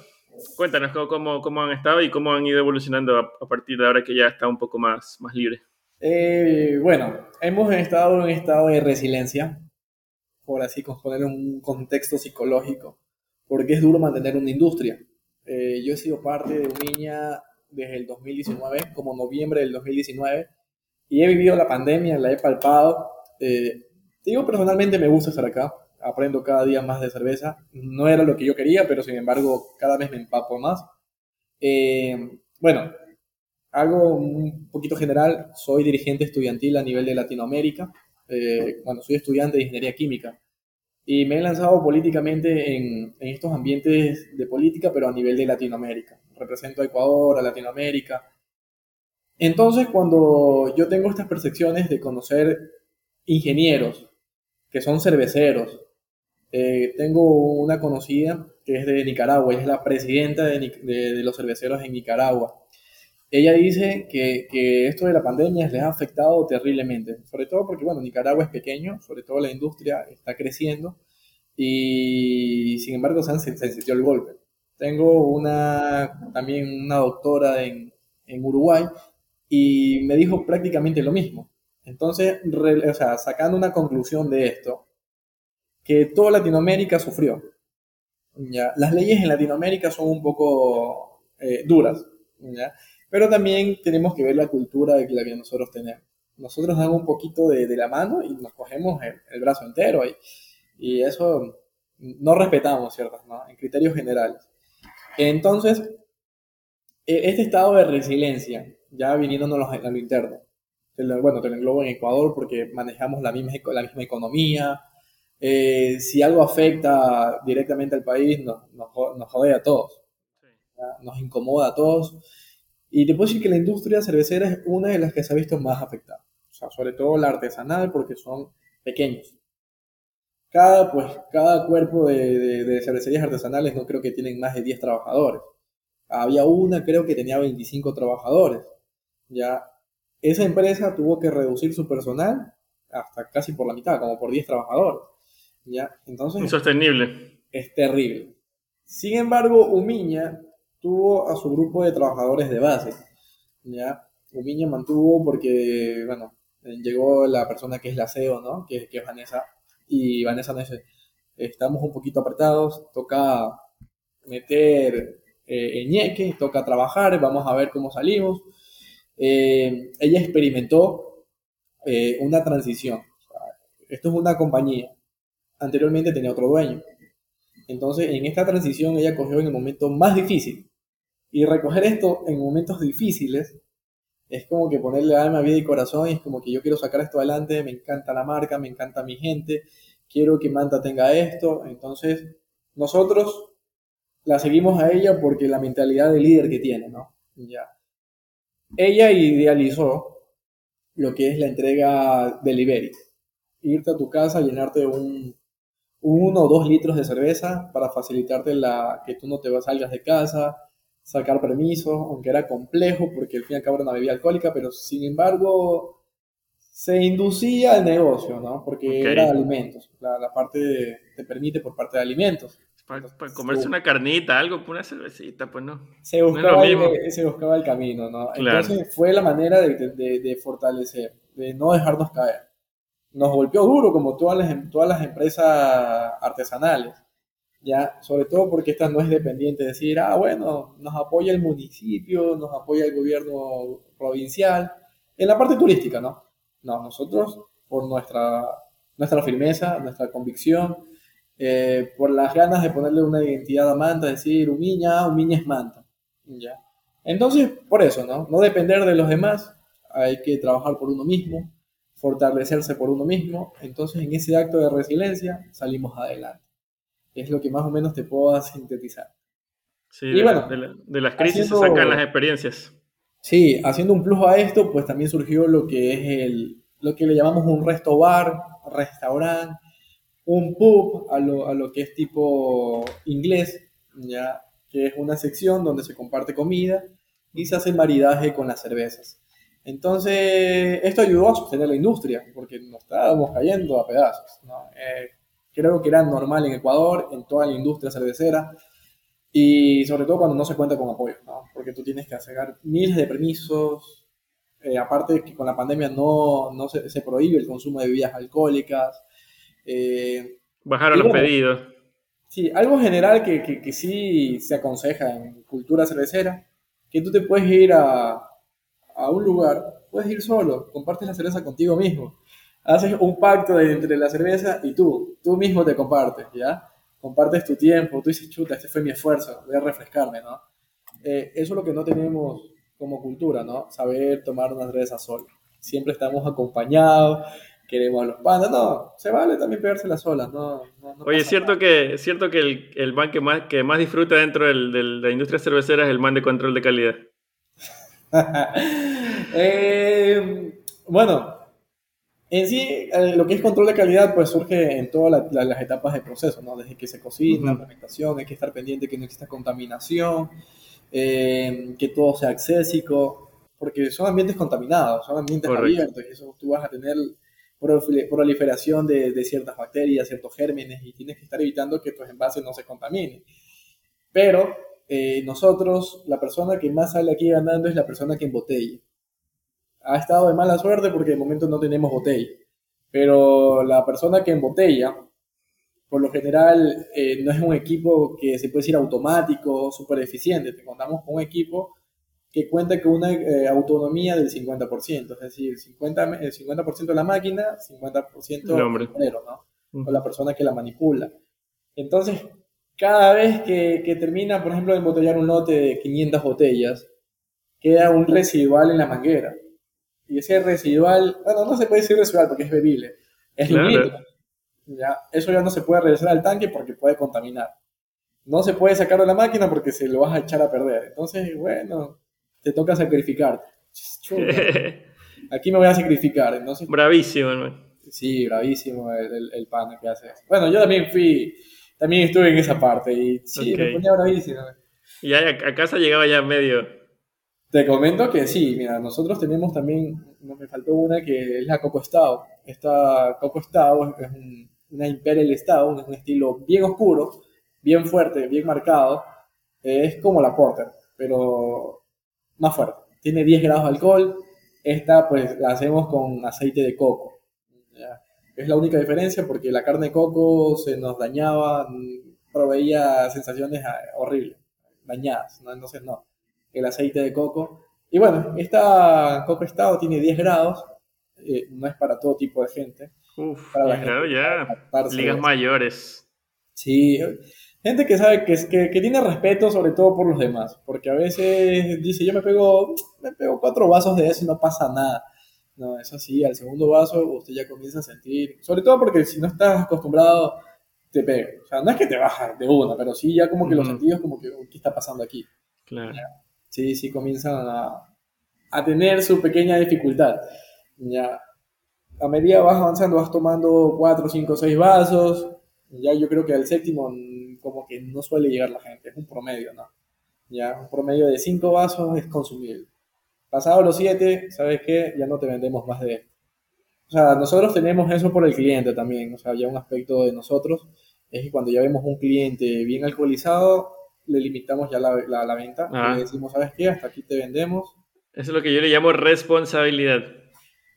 cuéntanos cómo, cómo, han estado y cómo han ido evolucionando a, partir de ahora que ya está un poco más, más libre. Eh, bueno, hemos estado en un estado de resiliencia, por así poner un contexto psicológico, porque es duro mantener una industria. Eh, yo he sido parte de Umiña desde el 2019, como noviembre del 2019, y he vivido la pandemia, la he palpado. Eh, digo, personalmente me gusta estar acá, aprendo cada día más de cerveza. No era lo que yo quería, pero sin embargo cada vez me empapo más. Eh, bueno, algo un poquito general, soy dirigente estudiantil a nivel de Latinoamérica. Eh, bueno, soy estudiante de ingeniería química y me he lanzado políticamente en, estos ambientes de política, pero a nivel de Latinoamérica. Represento a Ecuador, a Latinoamérica. Entonces, cuando yo tengo estas percepciones de conocer ingenieros que son cerveceros, eh, tengo una conocida que es de Nicaragua, ella es la presidenta de, los cerveceros en Nicaragua. Ella dice que, esto de la pandemia les ha afectado terriblemente, sobre todo porque, bueno, Nicaragua es pequeño, sobre todo la industria está creciendo y, sin embargo, se, han, se, el golpe. Tengo una, también una doctora en, en Uruguay y me dijo prácticamente lo mismo. Entonces, o sea, sacando una conclusión de esto, que toda Latinoamérica sufrió. ¿ya? Las leyes en Latinoamérica son un poco eh, duras. ¿ya? Pero también tenemos que ver la cultura de la que nosotros tenemos. Nosotros damos un poquito de, de la mano y nos cogemos el, brazo entero y, y, eso no respetamos, ¿cierto? ¿no? En criterios generales. Entonces, e, este estado de resiliencia, ya viniéndonos a lo interno, bueno, te lo englobo en Ecuador porque manejamos la misma, la misma economía. Eh, si algo afecta directamente al país, nos, nos, nos jode a todos. Nos incomoda a todos. Y te puedo decir que la industria cervecera es una de las que se ha visto más afectada. O sea, sobre todo la artesanal porque son pequeños. Cada, pues, cada cuerpo de, de, cervecerías artesanales no creo que tienen más de 10 trabajadores. Había una, creo que tenía 25 trabajadores. Ya, esa empresa tuvo que reducir su personal hasta casi por la mitad, como por 10 trabajadores. ¿Ya? Entonces, Insostenible. Es terrible. Sin embargo, Umiña tuvo a su grupo de trabajadores de base. ¿ya? Umiña mantuvo porque, bueno, llegó la persona que es la CEO, ¿no? Que, que es Vanessa. Y Vanessa nos dice, estamos un poquito apretados, toca meter eh, ñeque, toca trabajar, vamos a ver cómo salimos. Eh, ella experimentó eh, una transición. Esto es una compañía. Anteriormente tenía otro dueño. Entonces, en esta transición ella cogió en el momento más difícil. Y recoger esto en momentos difíciles es como que ponerle alma, vida y corazón. Y es como que yo quiero sacar esto adelante, me encanta la marca, me encanta mi gente, quiero que Manta tenga esto. Entonces, nosotros la seguimos a ella porque la mentalidad de líder que tiene, ¿no? Ya. Ella idealizó lo que es la entrega delivery. Irte a tu casa, llenarte un, uno o dos litros de cerveza para facilitarte la, que tú no te salgas de casa, sacar permiso, aunque era complejo porque al fin y al cabo era una bebida alcohólica, pero sin embargo se inducía el negocio, ¿no? Porque era alimentos, la, la parte te permite por parte de alimentos. Para, comerse una carnita, algo, una cervecita, pues no. Se buscaba, el, se buscaba el camino, ¿no? Entonces fue la manera de, de, de, fortalecer, de no dejarnos caer. Nos golpeó duro, como todas las, em, todas las empresas artesanales, ¿ya? Sobre todo porque esta no es dependiente de decir, ah, bueno, nos apoya el municipio, nos apoya el gobierno provincial, en la parte turística, ¿no? No, nosotros, por nuestra, nuestra firmeza, nuestra convicción, eh, por las ganas de ponerle una identidad a Manta, decir Umiña, Umiña es Manta. ¿ya? Entonces, por eso, ¿no? No depender de los demás, hay que trabajar por uno mismo, fortalecerse por uno mismo. Entonces, en ese acto de resiliencia salimos adelante. Es lo que más o menos te puedo sintetizar. Sí, de, bueno, de, las crisis se sacan las experiencias. Sí, haciendo un plus a esto, pues también surgió lo que es el, lo que le llamamos un resto bar, restaurante, un pub a lo, a lo que es tipo inglés, ya que es una sección donde se comparte comida y se hace maridaje con las cervezas. Entonces, esto ayudó a sostener la industria, porque nos estábamos cayendo a pedazos. Eh, creo que era normal en Ecuador, en toda la industria cervecera, y sobre todo cuando no se cuenta con apoyo, ¿no? porque tú tienes que sacar miles de permisos, eh, aparte que con la pandemia no, no se, se, prohíbe el consumo de bebidas alcohólicas, eh, Bajaron los pedidos. Sí, algo general que, que, sí se aconseja en cultura cervecera, que tú te puedes ir a, a un lugar, puedes ir solo, compartes la cerveza contigo mismo. Haces un pacto entre la cerveza y tú, tú mismo te compartes, ¿ya? Compartes tu tiempo, tú dices, chuta, este fue mi esfuerzo, voy a refrescarme, ¿no? Eh, eso es lo que no tenemos como cultura, ¿no? Saber tomar una cerveza solo. Siempre estamos acompañados, queremos los pandas. No, se vale también pegarse las olas. No, Oye, es cierto que, cierto que el, el man que más, que más disfruta dentro del, de la industria cervecera es el man de control de calidad. Eh, bueno, en sí, eh, lo que es control de calidad pues surge en todas las etapas de proceso, ¿no? Desde que se cocina, la fermentación, hay que estar pendiente que no exista contaminación, eh, que todo sea accésico, porque son ambientes contaminados, son ambientes abiertos, y eso tú vas a tener proliferación de, de ciertas bacterias, ciertos gérmenes, y tienes que estar evitando que tus envases no se contaminen. Pero eh, nosotros, la persona que más sale aquí ganando es la persona que embotella. Ha estado de mala suerte porque de momento no tenemos botella. Pero la persona que embotella, por lo general, eh, no es un equipo que se puede decir automático, súper eficiente. Te contamos con un equipo que cuenta con una eh, autonomía del 50%, es decir, 50, el 50% de la máquina, 50% el hombre, ¿no? O la persona que la manipula. Entonces, cada vez que, que, termina, por ejemplo, de embotellar un lote de 500 botellas, queda un residual en la manguera. Y ese residual, bueno, no se puede decir residual porque es bebible, es claro. ¿ya? Eso ya no se puede regresar al tanque porque puede contaminar. No se puede sacar de la máquina porque se lo vas a echar a perder. Entonces, bueno, te toca sacrificarte. Aquí me voy a sacrificar. Entonces, bravísimo, hermano. Sí, bravísimo el, el, pan que hace. Bueno, yo también fui, también estuve en esa parte y sí, me ponía bravísimo. Y a, casa llegaba ya medio. Te comento que sí, mira, nosotros tenemos también, no me faltó una que es la Coco Stout. Esta Coco Stout es un, una Imperial Stout, es un estilo bien oscuro, bien fuerte, bien marcado, es como la Porter, pero más fuerte. Tiene 10 grados de alcohol. Esta pues la hacemos con aceite de coco. Es la única diferencia porque la carne de coco se nos dañaba, proveía sensaciones ah, horribles, dañadas. ¿no? Entonces no, el aceite de coco. Y bueno, esta coco estado tiene 10 grados, eh, no es para todo tipo de gente. Uf, para ya, ligas mayores. Sí, gente que sabe que, que, que, tiene respeto sobre todo por los demás, porque a veces dice, yo me pego, me pego cuatro vasos de eso y no pasa nada. No, es así, al segundo vaso usted ya comienza a sentir, sobre todo porque si no estás acostumbrado, te pega. O sea, no es que te baja de una, pero sí ya como que los sentidos como que, ¿qué está pasando aquí? Claro. Sí, sí comienzan a, a tener su pequeña dificultad. Ya, a medida vas avanzando, vas tomando cuatro, cinco, seis vasos, ya yo creo que al séptimo como que no suele llegar la gente, es un promedio, ¿no? Ya, un promedio de 5 vasos es consumible. Pasado los 7, ¿sabes qué? Ya no te vendemos más de esto. O sea, nosotros tenemos eso por el cliente también, o sea, ya un aspecto de nosotros es que cuando ya vemos un cliente bien alcoholizado, le limitamos ya la, la, venta, ah. le decimos, ¿sabes qué? Hasta aquí te vendemos. Eso es lo que yo le llamo responsabilidad.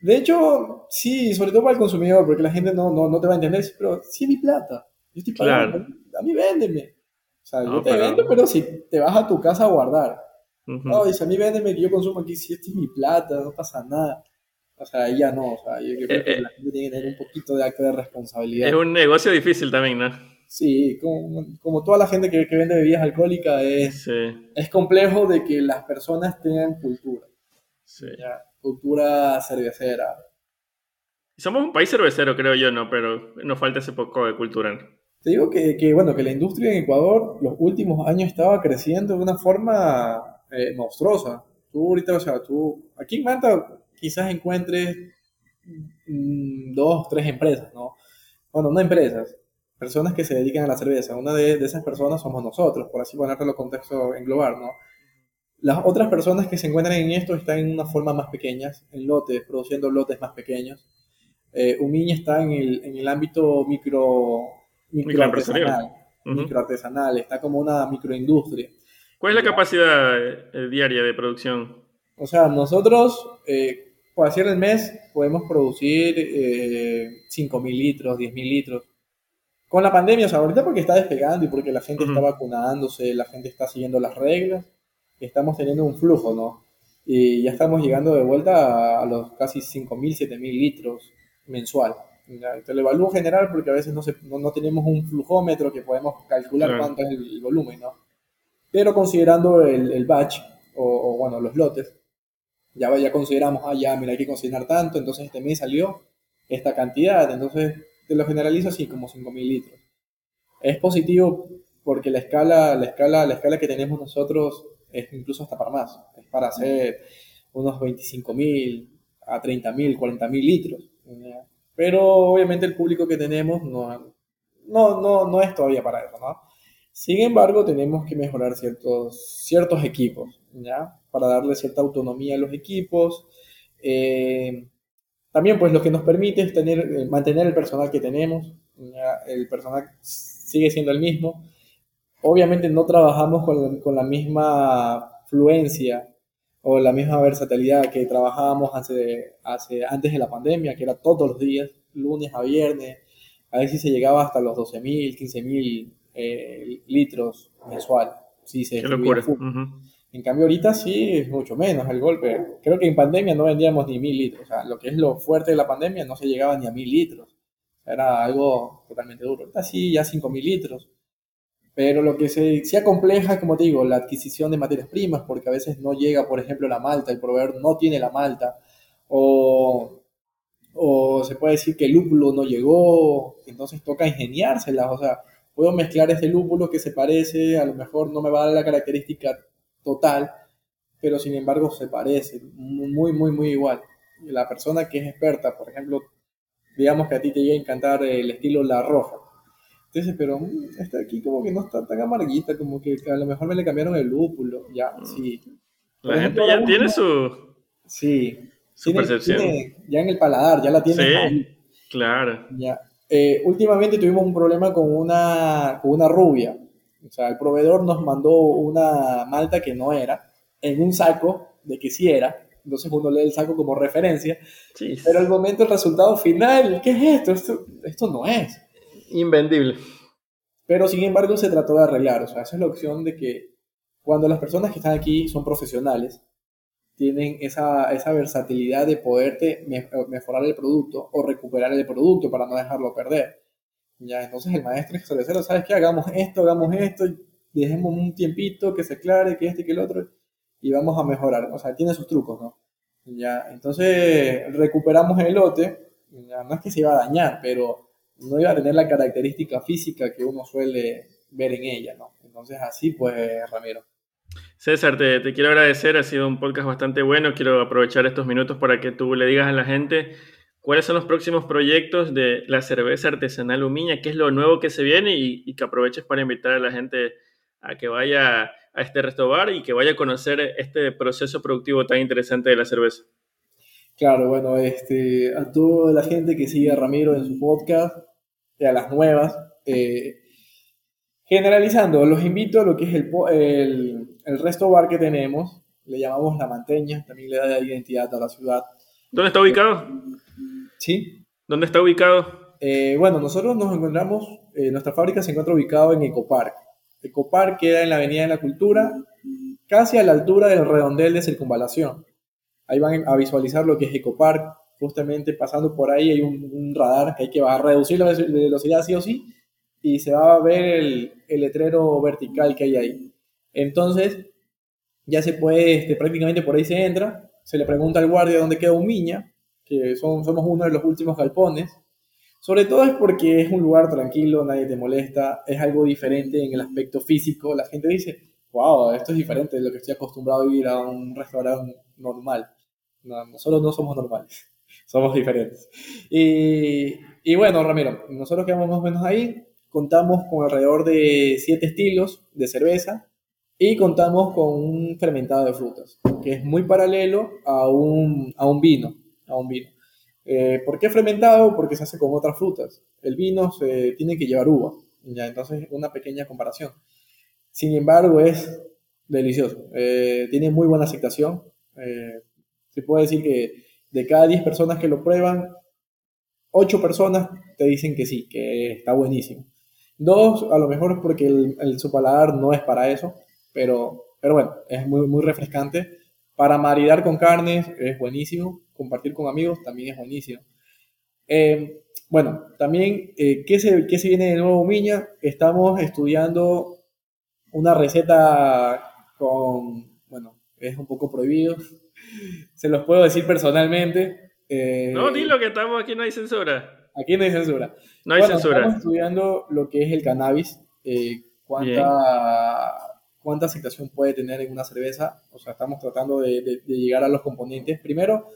De hecho, sí, sobre todo para el consumidor, porque la gente no, no, no te va a entender, pero sí es mi plata. Yo estoy pagando, a mí véndeme. O sea, yo te vendo, pero si te vas a tu casa a guardar. No, dice, a mí véndeme que yo consumo aquí, si esta es mi plata, no pasa nada. O sea, ya no, o sea, yo, creo que eh, la gente tiene que tener un poquito de acto de responsabilidad. Es un negocio difícil también, ¿no? Sí, como, como toda la gente que, que vende bebidas alcohólicas, es, es complejo de que las personas tengan cultura. Sí. Cultura cervecera. Somos un país cervecero, creo yo, ¿no? Pero nos falta ese poco de cultura. Te digo que, que, bueno, que la industria en Ecuador los últimos años estaba creciendo de una forma eh, monstruosa. Tú ahorita, o sea, tú, aquí en Manta quizás encuentres mm, dos, tres empresas, ¿no? Bueno, no empresas, personas que se dedican a la cerveza. Una de, de esas personas somos nosotros, por así ponerlo en contexto en global, ¿no? Las otras personas que se encuentran en esto están en una forma más pequeñas, en lotes, produciendo lotes más pequeños. Eh, Umiña está en el, en el ámbito micro, micro artesanal, micro artesanal, está como una microindustria. ¿Cuál es la capacidad eh, diaria de producción? O sea, nosotros, eh, por hacer el mes, podemos producir eh, 5.000 litros, 10.000 litros. Con la pandemia, o sea, ahorita porque está despegando y porque la gente está vacunándose, la gente está siguiendo las reglas, estamos teniendo un flujo, ¿no? Y ya estamos llegando de vuelta a, los casi 5.000, 7.000 litros mensual. Te lo evalúo general porque a veces no, no, tenemos un flujómetro que podemos calcular cuánto es el, volumen, ¿no? Pero considerando el, el batch, o, bueno, los lotes, ya, ya consideramos, ah, ya, mira, hay que considerar tanto, entonces este mes salió esta cantidad, entonces te lo generalizo así, como 5.000 litros. Es positivo porque la escala, la escala, la escala que tenemos nosotros es incluso hasta para más, es para hacer unos 25.000 a 30.000, 40.000 litros. Pero obviamente el público que tenemos no, no, no, no es todavía para eso, ¿no? Sin embargo, tenemos que mejorar ciertos, ciertos equipos, ¿ya? Para darle cierta autonomía a los equipos. Eh, también, pues, lo que nos permite es tener, eh, mantener el personal que tenemos. El personal sigue siendo el mismo. Obviamente no trabajamos con, con la misma fluencia o la misma versatilidad que trabajábamos hace, hace, antes de la pandemia, que era todos los días, lunes a viernes, a veces se llegaba hasta los 12.000, 15.000 eh, litros mensual. Sí, se Qué locura. En cambio ahorita sí es mucho menos el golpe. Creo que en pandemia no vendíamos ni mil litros. O sea, lo que es lo fuerte de la pandemia no se llegaba ni a mil litros. Era algo totalmente duro. Ahorita sí, ya 5.000 litros. Pero lo que se, se compleja, como te digo, la adquisición de materias primas, porque a veces no llega, por ejemplo, la malta, el proveedor no tiene la malta, o, o se puede decir que el lúpulo no llegó, entonces toca ingeniárselas, o sea, puedo mezclar ese lúpulo que se parece, a lo mejor no me va a dar la característica total, pero sin embargo se parece, muy, muy, muy igual. La persona que es experta, por ejemplo, digamos que a ti te llega a encantar el estilo La Roja, entonces, pero mm, esta aquí como que no está tan amarguita, como que a lo mejor me le cambiaron el lúpulo, ya, mm. sí. La gente ya tiene su... Sí. Su percepción. ya en el paladar, ya la tiene sí, ahí. claro. Ya. Eh, últimamente tuvimos un problema con una, con una rubia. O sea, el proveedor nos mandó una malta que no era, en un saco de que sí era, entonces uno lee el saco como referencia, Sí. pero al momento el resultado final, ¿qué es esto? Esto, esto no es. Invendible. Pero sin embargo se trató de arreglar, o sea, esa es la opción de que cuando las personas que están aquí son profesionales, tienen esa, esa versatilidad de poderte me- mejorar el producto o recuperar el producto para no dejarlo perder. Ya, entonces el maestro es cervecero, ¿sabes qué? Hagamos esto, hagamos esto, dejemos un tiempito que se aclare, que este que el otro, y vamos a mejorar. O sea, tiene sus trucos, ¿no? Ya, entonces recuperamos el lote, ya, no es que se iba a dañar, pero no iba a tener la característica física que uno suele ver en ella, ¿no? Entonces así pues, Ramiro. César, te, quiero agradecer, ha sido un podcast bastante bueno. Quiero aprovechar estos minutos para que tú le digas a la gente cuáles son los próximos proyectos de la cerveza artesanal Umiña, qué es lo nuevo que se viene y, y que aproveches para invitar a la gente a que vaya a este restobar y que vaya a conocer este proceso productivo tan interesante de la cerveza. Claro, bueno, este, a toda la gente que sigue a Ramiro en su podcast, y a las nuevas, eh, generalizando, los invito a lo que es el, el, el resto bar que tenemos, le llamamos La Manteña, también le da identidad a la ciudad. ¿Dónde está ubicado? ¿Sí? ¿Dónde está ubicado? Eh, bueno, nosotros nos encontramos, eh, nuestra fábrica se encuentra ubicado en Ecopark. Ecopark queda en la Avenida de la Cultura, casi a la altura del redondel de circunvalación. Ahí van a visualizar lo que es Ecopark. Justamente pasando por ahí hay un, un radar que hay que va a reducir la ve- velocidad sí o sí y se va a ver el, letrero vertical que hay ahí. Entonces, ya se puede, este, prácticamente por ahí se entra, se le pregunta al guardia dónde queda Umiña, que son, somos uno de los últimos galpones. Sobre todo es porque es un lugar tranquilo, nadie te molesta, es algo diferente en el aspecto físico. La gente dice, wow, esto es diferente de lo que estoy acostumbrado a ir a un restaurante normal. No, nosotros no somos normales, somos diferentes. Y, y bueno, Ramiro, nosotros quedamos más o menos ahí, contamos con alrededor de siete estilos de cerveza y contamos con un fermentado de frutas, que es muy paralelo a un, a un vino, a un vino. Eh, ¿Por qué fermentado? Porque se hace con otras frutas. El vino se tiene que llevar uva, ya entonces una pequeña comparación. Sin embargo, es delicioso. Eh, tiene muy buena aceptación. Eh, se puede decir que de cada 10 personas que lo prueban, 8 personas te dicen que sí, que está buenísimo. Dos, a lo mejor es porque el, el- su paladar no es para eso, pero, pero bueno, es muy, muy refrescante. Para maridar con carnes es buenísimo, compartir con amigos también es buenísimo. Eh, bueno, también, eh, ¿qué, se, ¿qué se viene de nuevo, Miña? Estamos estudiando una receta con, bueno, es un poco prohibido, se los puedo decir personalmente. eh, No, dilo que estamos aquí, no hay censura. Aquí no hay censura. No hay Bueno, censura. Estamos estudiando lo que es el cannabis, eh, cuánta, cuánta aceptación puede tener en una cerveza. O sea, estamos tratando de, de- de llegar a los componentes. Primero,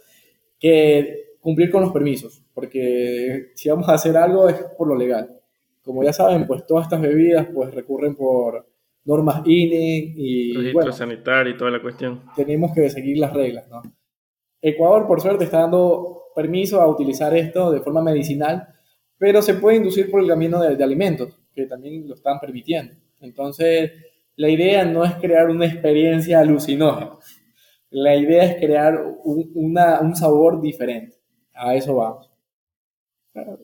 que cumplir con los permisos, porque si vamos a hacer algo es por lo legal. Como ya saben, pues todas estas bebidas pues recurren por normas INE y Registro bueno, sanitario y toda la cuestión. tenemos que seguir las reglas, ¿no? Ecuador, por suerte, está dando permiso a utilizar esto de forma medicinal, pero se puede inducir por el camino de, de alimentos, que también lo están permitiendo. Entonces, la idea no es crear una experiencia alucinógena. La idea es crear un, sabor diferente. A eso vamos.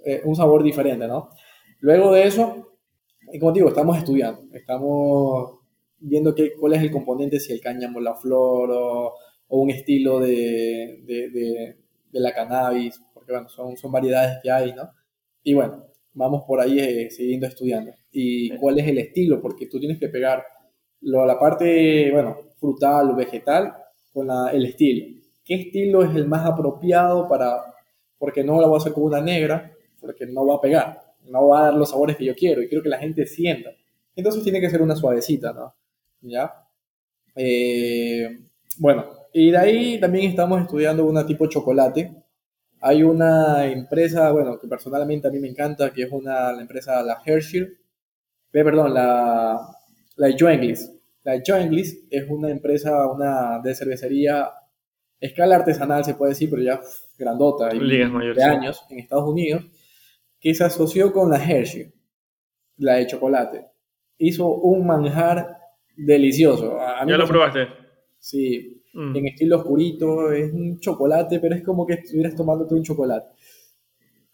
Eh, un sabor diferente, ¿no? Luego de eso, como digo, estamos estudiando, estamos viendo qué, cuál es el componente, si el cáñamo, la flor o, un estilo de- de la cannabis, porque bueno, son, son variedades que hay, ¿no? Y bueno, vamos por ahí eh, siguiendo estudiando. ¿Y cuál es el estilo? Porque tú tienes que pegar lo, la parte, bueno, frutal o vegetal con la- el estilo. ¿Qué estilo es el más apropiado para, porque no la voy a hacer con una negra, porque no va a pegar, no va a dar los sabores que yo quiero y quiero que la gente sienta. Entonces tiene que ser una suavecita, ¿no? ¿Ya? Eh, bueno, y de ahí también estamos estudiando una tipo chocolate. Hay una empresa, bueno, que personalmente a mí me encanta, que es una, la empresa, la Hershey, eh, perdón, la, la Joenglis. La Joenglis es una empresa, una de cervecería, escala artesanal se puede decir, pero ya uf, grandota, y Ligas mayores, de años en Estados Unidos, que se asoció con la Hershey, la de chocolate. hizo un manjar delicioso. ¿Ya lo probaste? Sí, mm. en estilo oscurito, es un chocolate, pero es como que estuvieras tomándote un chocolate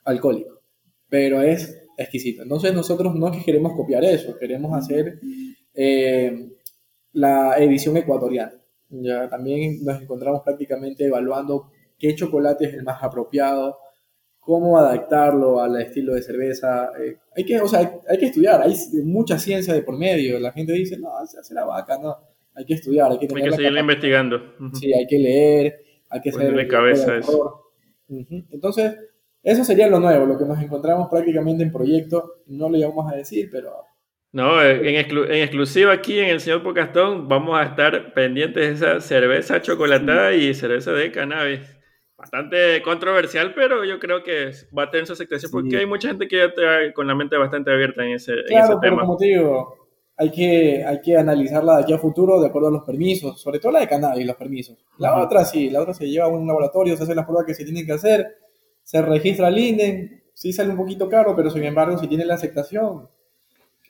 alcohólico, pero es exquisito. Entonces nosotros no queremos copiar eso, queremos hacer eh, la edición ecuatoriana. Ya también nos encontramos prácticamente evaluando qué chocolate es el más apropiado, cómo adaptarlo al estilo de cerveza. Eh, hay, que, o sea, hay, que estudiar, hay mucha ciencia de por medio. La gente dice, no, se hace la vaca, no. Hay que estudiar, hay que, hay que seguir investigando. Sí, hay que leer, hay que saber. cabeza eso. Entonces, eso sería lo nuevo, lo que nos encontramos prácticamente en proyecto. No lo íbamos a decir, pero no, en, en, exclusiva aquí en el señor Pocastón vamos a estar pendientes de esa cerveza chocolatada y cerveza de cannabis. Bastante controversial, pero yo creo que va a tener su aceptación porque hay mucha gente que ya está con la mente bastante abierta en ese, claro, pero como te digo, hay que, hay que analizarla de aquí a futuro de acuerdo a los permisos, sobre todo la de cannabis, los permisos. La otra sí, la otra se lleva a un laboratorio, se hace las pruebas que se tienen que hacer, se registra el INDEN, sí sale un poquito caro, pero sin embargo, si tiene la aceptación,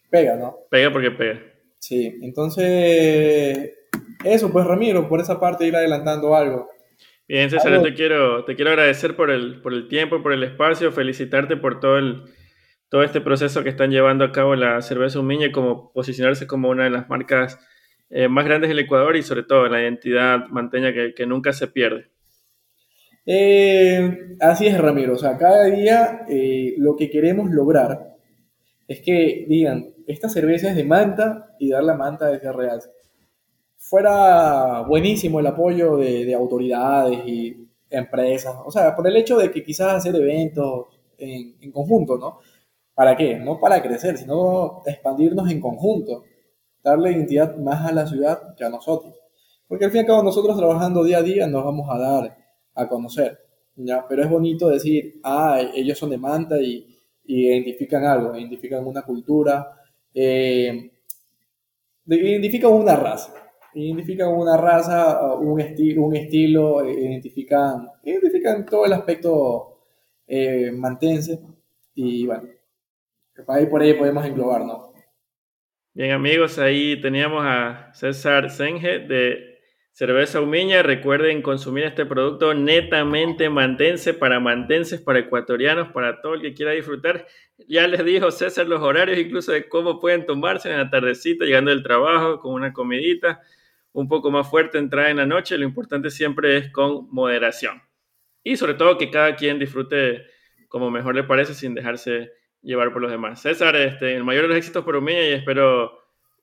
pega, ¿no? Pega porque pega. Sí, entonces, eso pues Ramiro, por esa parte ir adelantando algo. Bien, César, te quiero, te quiero agradecer por el, por el tiempo, por el espacio, felicitarte por todo el, todo este proceso que están llevando a cabo la cerveza Humiña, como posicionarse como una de las marcas eh, más grandes del Ecuador y sobre todo la identidad manteña que, que nunca se pierde. Eh, así es, Ramiro. O sea, cada día eh, lo que queremos lograr es que digan, esta cerveza es de manta y dar la manta desde Real. Fuera buenísimo el apoyo de, autoridades y empresas, o sea, por el hecho de que quizás hacer eventos en, conjunto, ¿no? ¿Para qué? No para crecer, sino expandirnos en conjunto, darle identidad más a la ciudad que a nosotros. Porque al fin y al cabo nosotros trabajando día a día nos vamos a dar a conocer, ¿ya? Pero es bonito decir, ah, ellos son de Manta y, identifican algo, identifican una cultura, eh, identifican una raza, identifican una raza, un, estilo un estilo, identifican, identifican todo el aspecto eh, mantense y bueno, ahí por ahí podemos englobar, ¿no? Bien amigos, ahí teníamos a César Senge de Cerveza Humiña, recuerden consumir este producto netamente mantense para mantenses, para ecuatorianos, para todo el que quiera disfrutar. Ya les dijo César los horarios incluso de cómo pueden tomarse en la tardecita, llegando del trabajo, con una comidita un poco más fuerte, entrada en la noche. Lo importante siempre es con moderación. Y sobre todo que cada quien disfrute como mejor le parece sin dejarse llevar por los demás. César, este, el mayor de los éxitos por Humiña y espero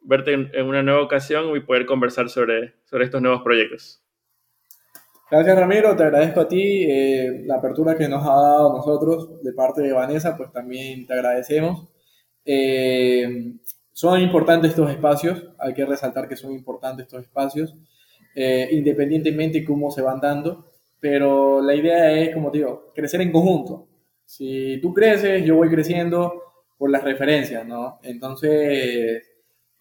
verte en, una nueva ocasión y poder conversar sobre, sobre estos nuevos proyectos. Gracias Ramiro, te agradezco a ti eh, la apertura que nos ha dado nosotros de parte de Vanessa, pues también te agradecemos. Eh, son importantes estos espacios, hay que resaltar que son importantes estos espacios, eh, independientemente de cómo se van dando, pero la idea es, como te digo, crecer en conjunto. Si tú creces, yo voy creciendo por las referencias, ¿no? Entonces,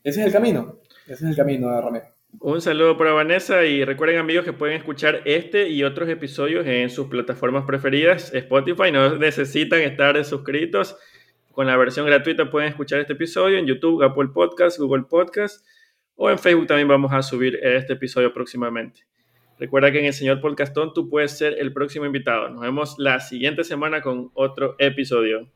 ese es el camino. Ese es el camino de Ramiro. Un saludo para Vanessa y recuerden amigos que pueden escuchar este y otros episodios en sus plataformas preferidas, Spotify, no necesitan estar suscritos. Con la versión gratuita pueden escuchar este episodio en YouTube, Apple Podcast, Google Podcast o en Facebook también vamos a subir este episodio próximamente. Recuerda que en el señor Podcastón tú puedes ser el próximo invitado. Nos vemos la siguiente semana con otro episodio.